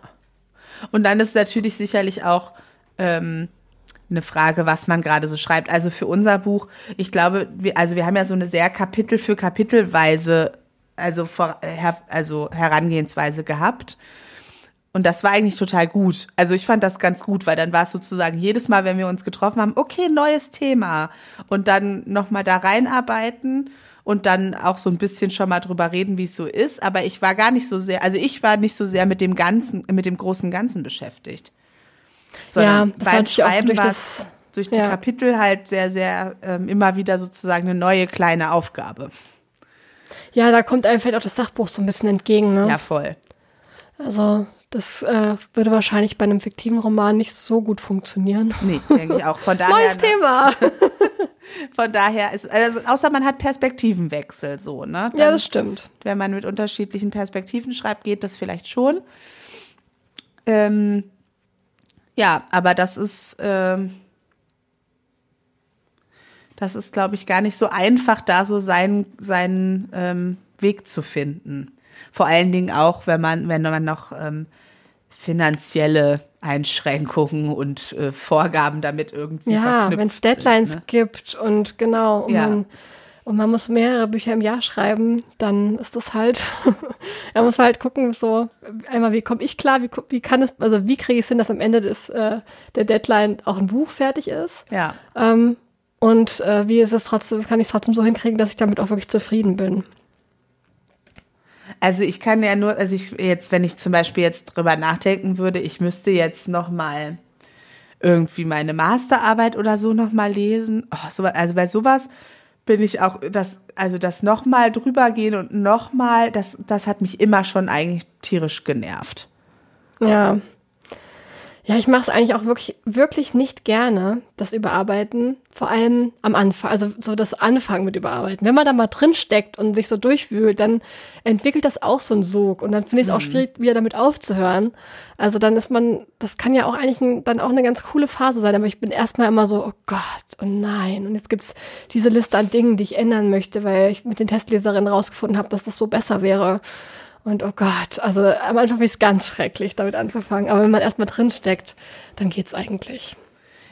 Und dann ist natürlich sicherlich auch ähm, eine Frage, was man gerade so schreibt. Also für unser Buch, ich glaube, wir, also wir haben ja so eine sehr Kapitel für Kapitelweise, also, vor, her, also Herangehensweise gehabt. Und das war eigentlich total gut. Also ich fand das ganz gut, weil dann war es sozusagen jedes Mal, wenn wir uns getroffen haben, okay, neues Thema. Und dann nochmal da reinarbeiten und dann auch so ein bisschen schon mal drüber reden, wie es so ist. Aber ich war gar nicht so sehr, also ich war nicht so sehr mit dem Ganzen, mit dem großen Ganzen beschäftigt. Sondern ja, das beim Schreiben durch, das, durch die ja. Kapitel halt sehr, sehr ähm, immer wieder sozusagen eine neue kleine Aufgabe. Ja, da kommt einem vielleicht auch das Sachbuch so ein bisschen entgegen, ne? Ja, voll. Also, das äh, würde wahrscheinlich bei einem fiktiven Roman nicht so gut funktionieren. Nee, denke ich auch. Von daher, Neues ne? Thema. Von daher ist, also außer man hat Perspektivenwechsel so, ne? Dann, ja, das stimmt. Wenn man mit unterschiedlichen Perspektiven schreibt, geht das vielleicht schon. Ähm, ja, aber das ist, ähm, das ist, glaube ich, gar nicht so einfach, da so seinen, seinen ähm, Weg zu finden. Vor allen Dingen auch, wenn man, wenn man noch ähm, finanzielle Einschränkungen und äh, Vorgaben damit irgendwie ja, wenn es Deadlines sind, ne? gibt und genau, und, ja. man, und man muss mehrere Bücher im Jahr schreiben, dann ist das halt, er muss halt gucken, so einmal, wie komme ich klar, wie, wie kann es, also wie kriege ich es hin, dass am Ende des, äh, der Deadline auch ein Buch fertig ist. Ja. Ähm, und äh, wie ist es trotzdem, kann ich es trotzdem so hinkriegen, dass ich damit auch wirklich zufrieden bin. Also ich kann ja nur, also ich jetzt, wenn ich zum Beispiel jetzt drüber nachdenken würde, ich müsste jetzt noch mal irgendwie meine Masterarbeit oder so noch mal lesen. Oh, so, also bei sowas bin ich auch, das, also das noch mal drüber gehen und noch mal, das, das hat mich immer schon eigentlich tierisch genervt. Ja, ja, ich mache es eigentlich auch wirklich, wirklich nicht gerne, das Überarbeiten. Vor allem am Anfang, also so das Anfangen mit Überarbeiten. Wenn man da mal drin steckt und sich so durchwühlt, dann entwickelt das auch so einen Sog. Und dann finde ich es mhm. auch schwierig, wieder damit aufzuhören. Also dann ist man, das kann ja auch eigentlich ein, dann auch eine ganz coole Phase sein. Aber ich bin erstmal immer so, oh Gott, oh nein. Und jetzt gibt's diese Liste an Dingen, die ich ändern möchte, weil ich mit den Testleserinnen rausgefunden habe, dass das so besser wäre. Und oh Gott, also am Anfang finde ich es ganz schrecklich, damit anzufangen. Aber wenn man erstmal drinsteckt, dann geht's eigentlich.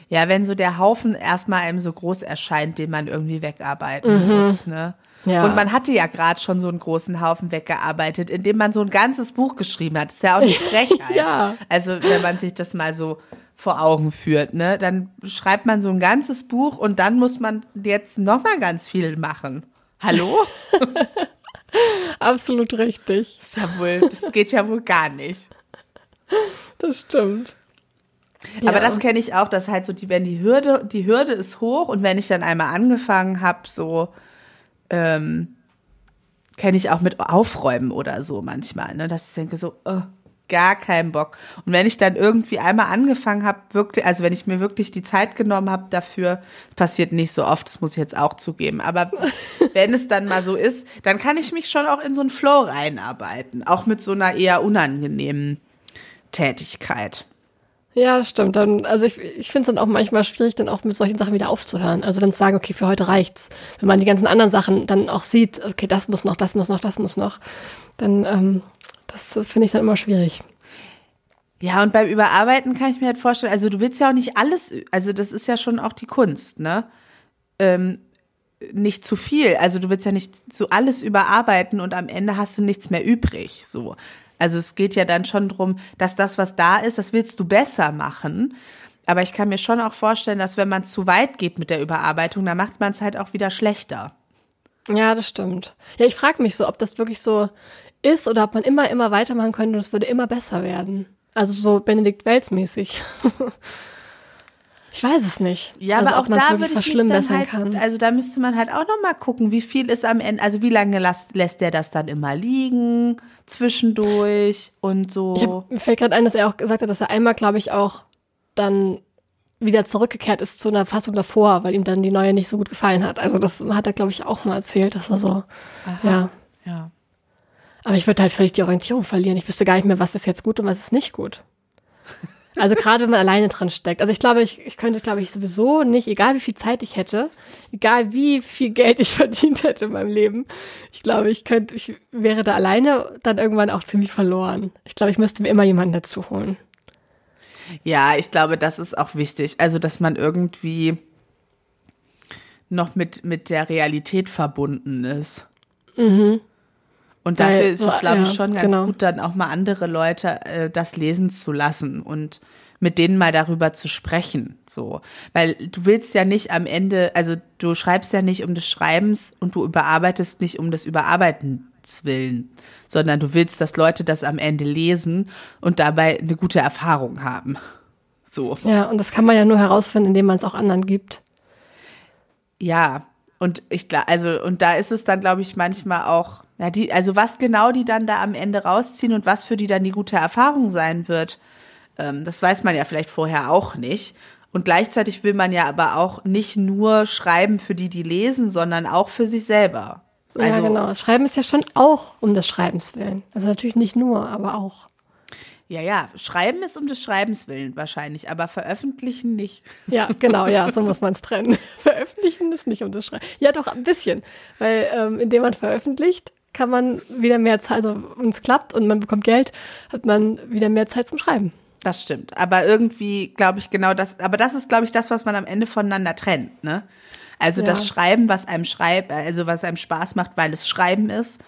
Ja, wenn so der Haufen erstmal einem so groß erscheint, den man irgendwie wegarbeiten mhm. muss, ne? Ja. Und man hatte ja gerade schon so einen großen Haufen weggearbeitet, indem man so ein ganzes Buch geschrieben hat. Das ist ja auch eine Frechheit. ja. Also, wenn man sich das mal so vor Augen führt, ne? Dann schreibt man so ein ganzes Buch und dann muss man jetzt noch mal ganz viel machen. Hallo? Absolut richtig. Das, ja wohl, das geht ja wohl gar nicht. Das stimmt. Aber ja. das kenne ich auch, dass halt so die, wenn die Hürde, die Hürde ist hoch und wenn ich dann einmal angefangen habe, so ähm, kenne ich auch mit Aufräumen oder so manchmal, ne, dass ich denke so, oh, gar keinen Bock. Und wenn ich dann irgendwie einmal angefangen habe, wirklich, also wenn ich mir wirklich die Zeit genommen habe dafür, passiert nicht so oft, das muss ich jetzt auch zugeben, aber wenn es dann mal so ist, dann kann ich mich schon auch in so einen Flow reinarbeiten, auch mit so einer eher unangenehmen Tätigkeit. Ja, stimmt. Dann, also ich, ich finde es dann auch manchmal schwierig, dann auch mit solchen Sachen wieder aufzuhören. Also dann zu sagen, okay, für heute reicht's. Wenn man die ganzen anderen Sachen dann auch sieht, okay, das muss noch, das muss noch, das muss noch, dann ähm, das finde ich dann immer schwierig. Ja, und beim Überarbeiten kann ich mir halt vorstellen, also du willst ja auch nicht alles, also das ist ja schon auch die Kunst, ne? Ähm, nicht zu viel. Also du willst ja nicht so alles überarbeiten und am Ende hast du nichts mehr übrig. So. Also es geht ja dann schon drum, dass das, was da ist, das willst du besser machen. Aber ich kann mir schon auch vorstellen, dass wenn man zu weit geht mit der Überarbeitung, dann macht man es halt auch wieder schlechter. Ja, das stimmt. Ja, ich frage mich so, ob das wirklich so ist oder ob man immer, immer weitermachen könnte und es würde immer besser werden. Also so Benedikt Wells mäßig. ich weiß es nicht. Ja, also, aber auch da würde ich mich dann halt, kann. also da müsste man halt auch noch mal gucken, wie viel ist am Ende, also wie lange lässt, lässt der das dann immer liegen zwischendurch und so. Ich hab, mir fällt gerade ein, dass er auch gesagt hat, dass er einmal, glaube ich, auch dann wieder zurückgekehrt ist zu einer Fassung davor, weil ihm dann die neue nicht so gut gefallen hat. Also das hat er, glaube ich, auch mal erzählt, dass er so, Aha, ja. Ja. Aber ich würde halt völlig die Orientierung verlieren. Ich wüsste gar nicht mehr, was ist jetzt gut und was ist nicht gut. Also gerade wenn man alleine drin steckt. Also ich glaube, ich, ich könnte, glaube ich, sowieso nicht, egal wie viel Zeit ich hätte, egal wie viel Geld ich verdient hätte in meinem Leben, ich glaube, ich könnte, ich wäre da alleine dann irgendwann auch ziemlich verloren. Ich glaube, ich müsste mir immer jemanden dazu holen. Ja, ich glaube, das ist auch wichtig. Also, dass man irgendwie noch mit, mit der Realität verbunden ist. Mhm. Und dafür Weil, ist es, glaube ja, ich, schon ganz genau. gut, dann auch mal andere Leute äh, das lesen zu lassen und mit denen mal darüber zu sprechen. So. Weil du willst ja nicht am Ende, also du schreibst ja nicht um des Schreibens und du überarbeitest nicht um des Überarbeitens willen, sondern du willst, dass Leute das am Ende lesen und dabei eine gute Erfahrung haben. So. Ja, und das kann man ja nur herausfinden, indem man es auch anderen gibt. Ja, und ich glaube, also, und da ist es dann, glaube ich, manchmal auch, ja, die, also was genau die dann da am Ende rausziehen und was für die dann die gute Erfahrung sein wird, ähm, das weiß man ja vielleicht vorher auch nicht. Und gleichzeitig will man ja aber auch nicht nur schreiben für die, die lesen, sondern auch für sich selber. Also, ja, genau. Das Schreiben ist ja schon auch um des Schreibens willen. Also natürlich nicht nur, aber auch. Ja, ja, Schreiben ist um des Schreibens willen wahrscheinlich, aber veröffentlichen nicht. Ja, genau, ja, so muss man es trennen. veröffentlichen ist nicht um des Schreibens. Ja, doch, ein bisschen. Weil ähm, indem man veröffentlicht, kann man wieder mehr Zeit, also wenn es klappt und man bekommt Geld, hat man wieder mehr Zeit zum Schreiben. Das stimmt. Aber irgendwie glaube ich genau das, aber das ist, glaube ich, das, was man am Ende voneinander trennt, ne? Also ja. das Schreiben, was einem schreibt, also was einem Spaß macht, weil es Schreiben ist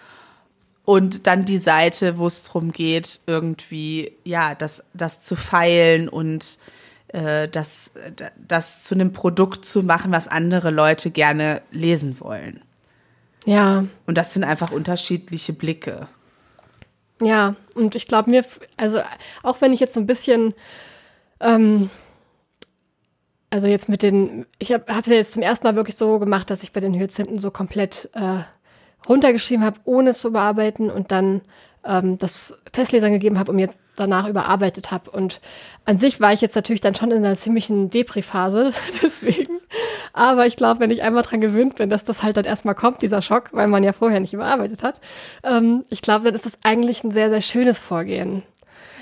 und dann die Seite, wo es darum geht, irgendwie, ja, das, das zu feilen und äh, das, das zu einem Produkt zu machen, was andere Leute gerne lesen wollen. Ja. Und das sind einfach unterschiedliche Blicke. Ja, und ich glaube mir, also auch wenn ich jetzt so ein bisschen, ähm, also jetzt mit den, ich habe es ja jetzt zum ersten Mal wirklich so gemacht, dass ich bei den Hyazinthen so komplett äh, runtergeschrieben habe, ohne zu überarbeiten und dann ähm, das Testlesern gegeben habe und mir danach überarbeitet habe. Und an sich war ich jetzt natürlich dann schon in einer ziemlichen Depri-Phase, deswegen. Aber ich glaube, wenn ich einmal dran gewöhnt bin, dass das halt dann erstmal kommt, dieser Schock, weil man ja vorher nicht überarbeitet hat, ähm, ich glaube, dann ist das eigentlich ein sehr, sehr schönes Vorgehen.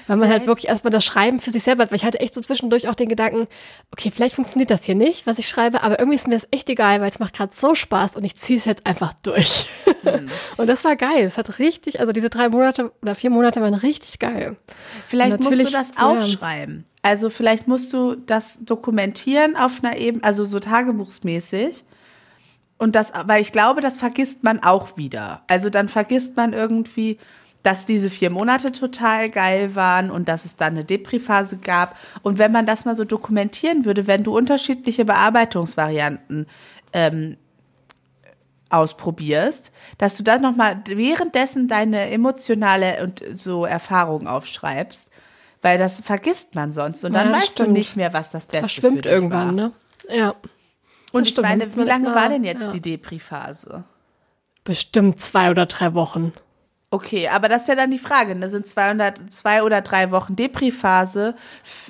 Weil man halt wirklich erstmal das Schreiben für sich selber hat. Weil ich hatte echt so zwischendurch auch den Gedanken, okay, vielleicht funktioniert das hier nicht, was ich schreibe, aber irgendwie ist mir das echt egal, weil es macht gerade so Spaß und ich ziehe es jetzt einfach durch. Mhm. und das war geil. Es hat richtig, also diese drei Monate oder vier Monate waren richtig geil. Vielleicht musst du das aufschreiben. Ja. Also vielleicht musst du das dokumentieren auf einer Ebene, also so tagebuchsmäßig. Und das, weil ich glaube, das vergisst man auch wieder. Also dann vergisst man irgendwie, dass diese vier Monate total geil waren und dass es dann eine Depri-Phase gab. Und wenn man das mal so dokumentieren würde, wenn du unterschiedliche Bearbeitungsvarianten ähm, ausprobierst, dass du dann nochmal währenddessen deine emotionale und so Erfahrung aufschreibst, weil das vergisst man sonst und dann ja, weißt stimmt. du nicht mehr, was das Beste Verschwimmt für dich irgendwann, war. ne? Ja. Und ich meine, wie lange war denn jetzt ja. die Depri-Phase? Bestimmt zwei oder drei Wochen. Okay, aber das ist ja dann die Frage. Da ne? sind 200, zwei oder drei Wochen Depri-Phase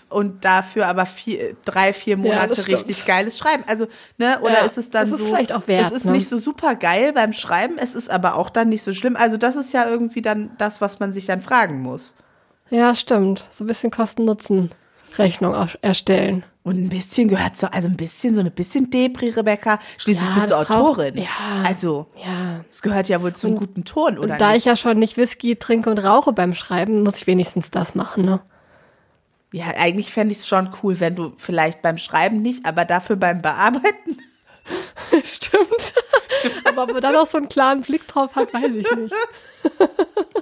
und dafür aber vier, drei, vier Monate ja, richtig geiles Schreiben. Also, ne, oder ja, ist es dann das so? Ist vielleicht auch wert, es ist ne? nicht so super geil beim Schreiben, es ist aber auch dann nicht so schlimm. Also, das ist ja irgendwie dann das, was man sich dann fragen muss. Ja, stimmt. So ein bisschen Kosten-Nutzen. Rechnung erstellen. Und ein bisschen gehört so, also ein bisschen, so ein bisschen Depri, Rebecca. Schließlich ja, bist du Autorin. Braucht, ja. Also, ja. Es gehört ja wohl zum und, guten Ton, oder? Und da nicht? ich ja schon nicht Whisky trinke und rauche beim Schreiben, muss ich wenigstens das machen, ne? Ja, eigentlich fände ich es schon cool, wenn du vielleicht beim Schreiben nicht, aber dafür beim Bearbeiten. Stimmt. aber ob man dann auch so einen klaren Blick drauf hat, weiß ich nicht.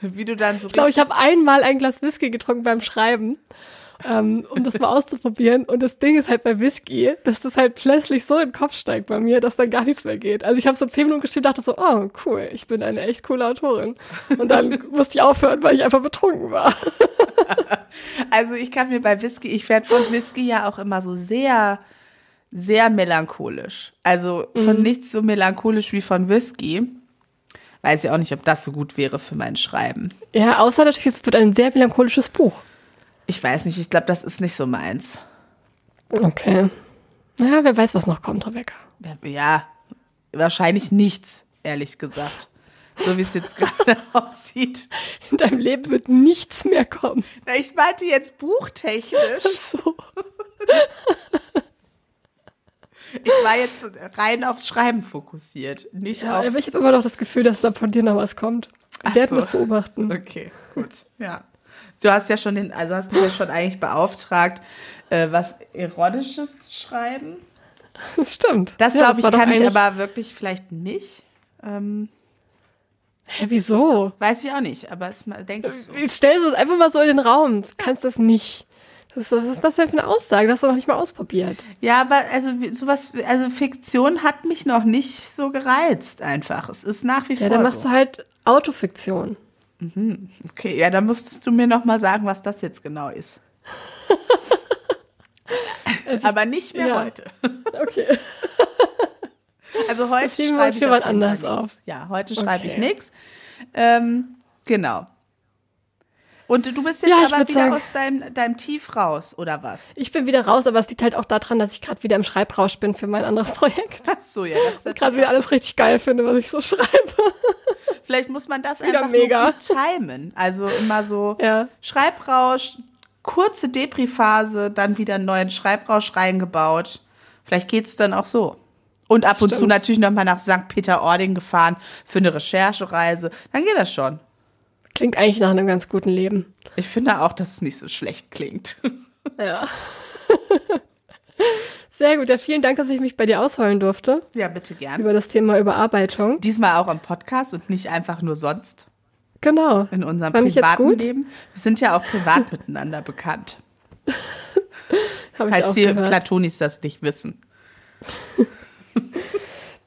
Wie du dann so. Ich glaube, ich habe einmal ein Glas Whisky getrunken beim Schreiben, ähm, um das mal auszuprobieren. Und das Ding ist halt bei Whisky, dass das halt plötzlich so in den Kopf steigt bei mir, dass dann gar nichts mehr geht. Also ich habe so zehn Minuten geschrieben, dachte so, oh cool, ich bin eine echt coole Autorin. Und dann musste ich aufhören, weil ich einfach betrunken war. also ich kann mir bei Whisky, ich werde von Whisky ja auch immer so sehr sehr melancholisch. Also von mhm. nichts so melancholisch wie von Whisky weiß ich auch nicht, ob das so gut wäre für mein Schreiben. Ja, außer natürlich, es wird ein sehr melancholisches Buch. Ich weiß nicht, ich glaube, das ist nicht so meins. Okay. Ja, wer weiß, was noch kommt, Rebecca. Ja, wahrscheinlich nichts, ehrlich gesagt. So wie es jetzt gerade aussieht. In deinem Leben wird nichts mehr kommen. Ich meinte jetzt buchtechnisch. Ach so. Ich war jetzt rein aufs Schreiben fokussiert, nicht ja, auf. Aber ich habe immer noch das Gefühl, dass da von dir noch was kommt. Wir werden so. das beobachten. Okay, gut, ja. Du hast ja schon den, also hast mich ja schon eigentlich beauftragt, äh, was Erotisches schreiben. Das stimmt. Das ja, glaube ich, kann ich aber wirklich vielleicht nicht. Ähm, Hä, wieso? Weiß ich auch nicht, aber es denke ich so. Du es einfach mal so in den Raum. Du kannst das nicht. Was, ist das denn für eine Aussage? Das hast du noch nicht mal ausprobiert. Ja, aber also sowas, also Fiktion hat mich noch nicht so gereizt einfach. Es ist nach wie ja, vor. Ja, dann machst so. du halt Autofiktion. Mhm. Okay, ja, dann musstest du mir noch mal sagen, was das jetzt genau ist. Aber nicht mehr ja. heute. Okay. Also heute schreibe ich wann auf anders. Ja, heute schreibe ich Okay. nichts. Ähm, genau. Und du bist jetzt Ja, aber wieder sagen- aus deinem, deinem Tief raus, oder was? Ich bin wieder raus, aber es liegt halt auch daran, dass ich gerade wieder im Schreibrausch bin für mein anderes Projekt. Ach so, ja, das ist Gerade wieder alles richtig geil finde, was ich so schreibe. Vielleicht muss man das Wieder einfach mega. gut timen. Also immer so Ja. Schreibrausch, kurze Depri-Phase, dann wieder einen neuen Schreibrausch reingebaut. Vielleicht geht's dann auch so. Und ab und zu Stimmt. natürlich nochmal nach St. Peter-Ording gefahren für eine Recherchereise. Dann geht das schon. Klingt eigentlich nach einem ganz guten Leben. Ich finde auch, dass es nicht so schlecht klingt. Ja. Sehr gut. Ja, vielen Dank, dass ich mich bei dir ausholen durfte Ja, bitte gern. über das Thema Überarbeitung. Diesmal auch im Podcast und nicht einfach nur sonst Genau. in unserem Fand privaten. Leben. Wir sind ja auch privat miteinander bekannt. Falls die gehört. Platonis das nicht wissen.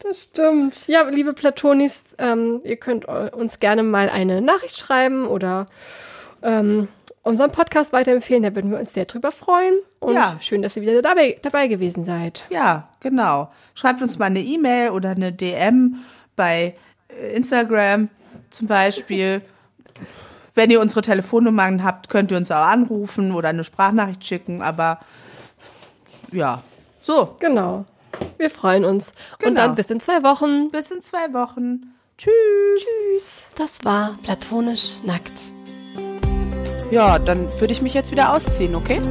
Das stimmt. Ja, liebe Platonis, ähm, ihr könnt uns gerne mal eine Nachricht schreiben oder ähm, unseren Podcast weiterempfehlen. Da würden wir uns sehr drüber freuen. Und Ja. schön, dass ihr wieder dabei, dabei gewesen seid. Ja, genau. Schreibt uns mal eine E-Mail oder eine DM bei äh, Instagram zum Beispiel. Wenn ihr unsere Telefonnummern habt, könnt ihr uns auch anrufen oder eine Sprachnachricht schicken. Aber ja, so, Genau. Wir freuen uns. Und Genau. dann bis in zwei Wochen. bis in zwei Wochen. Tschüss. Tschüss. Das war Platonisch Nackt. Ja, dann würde ich mich jetzt wieder ausziehen, okay?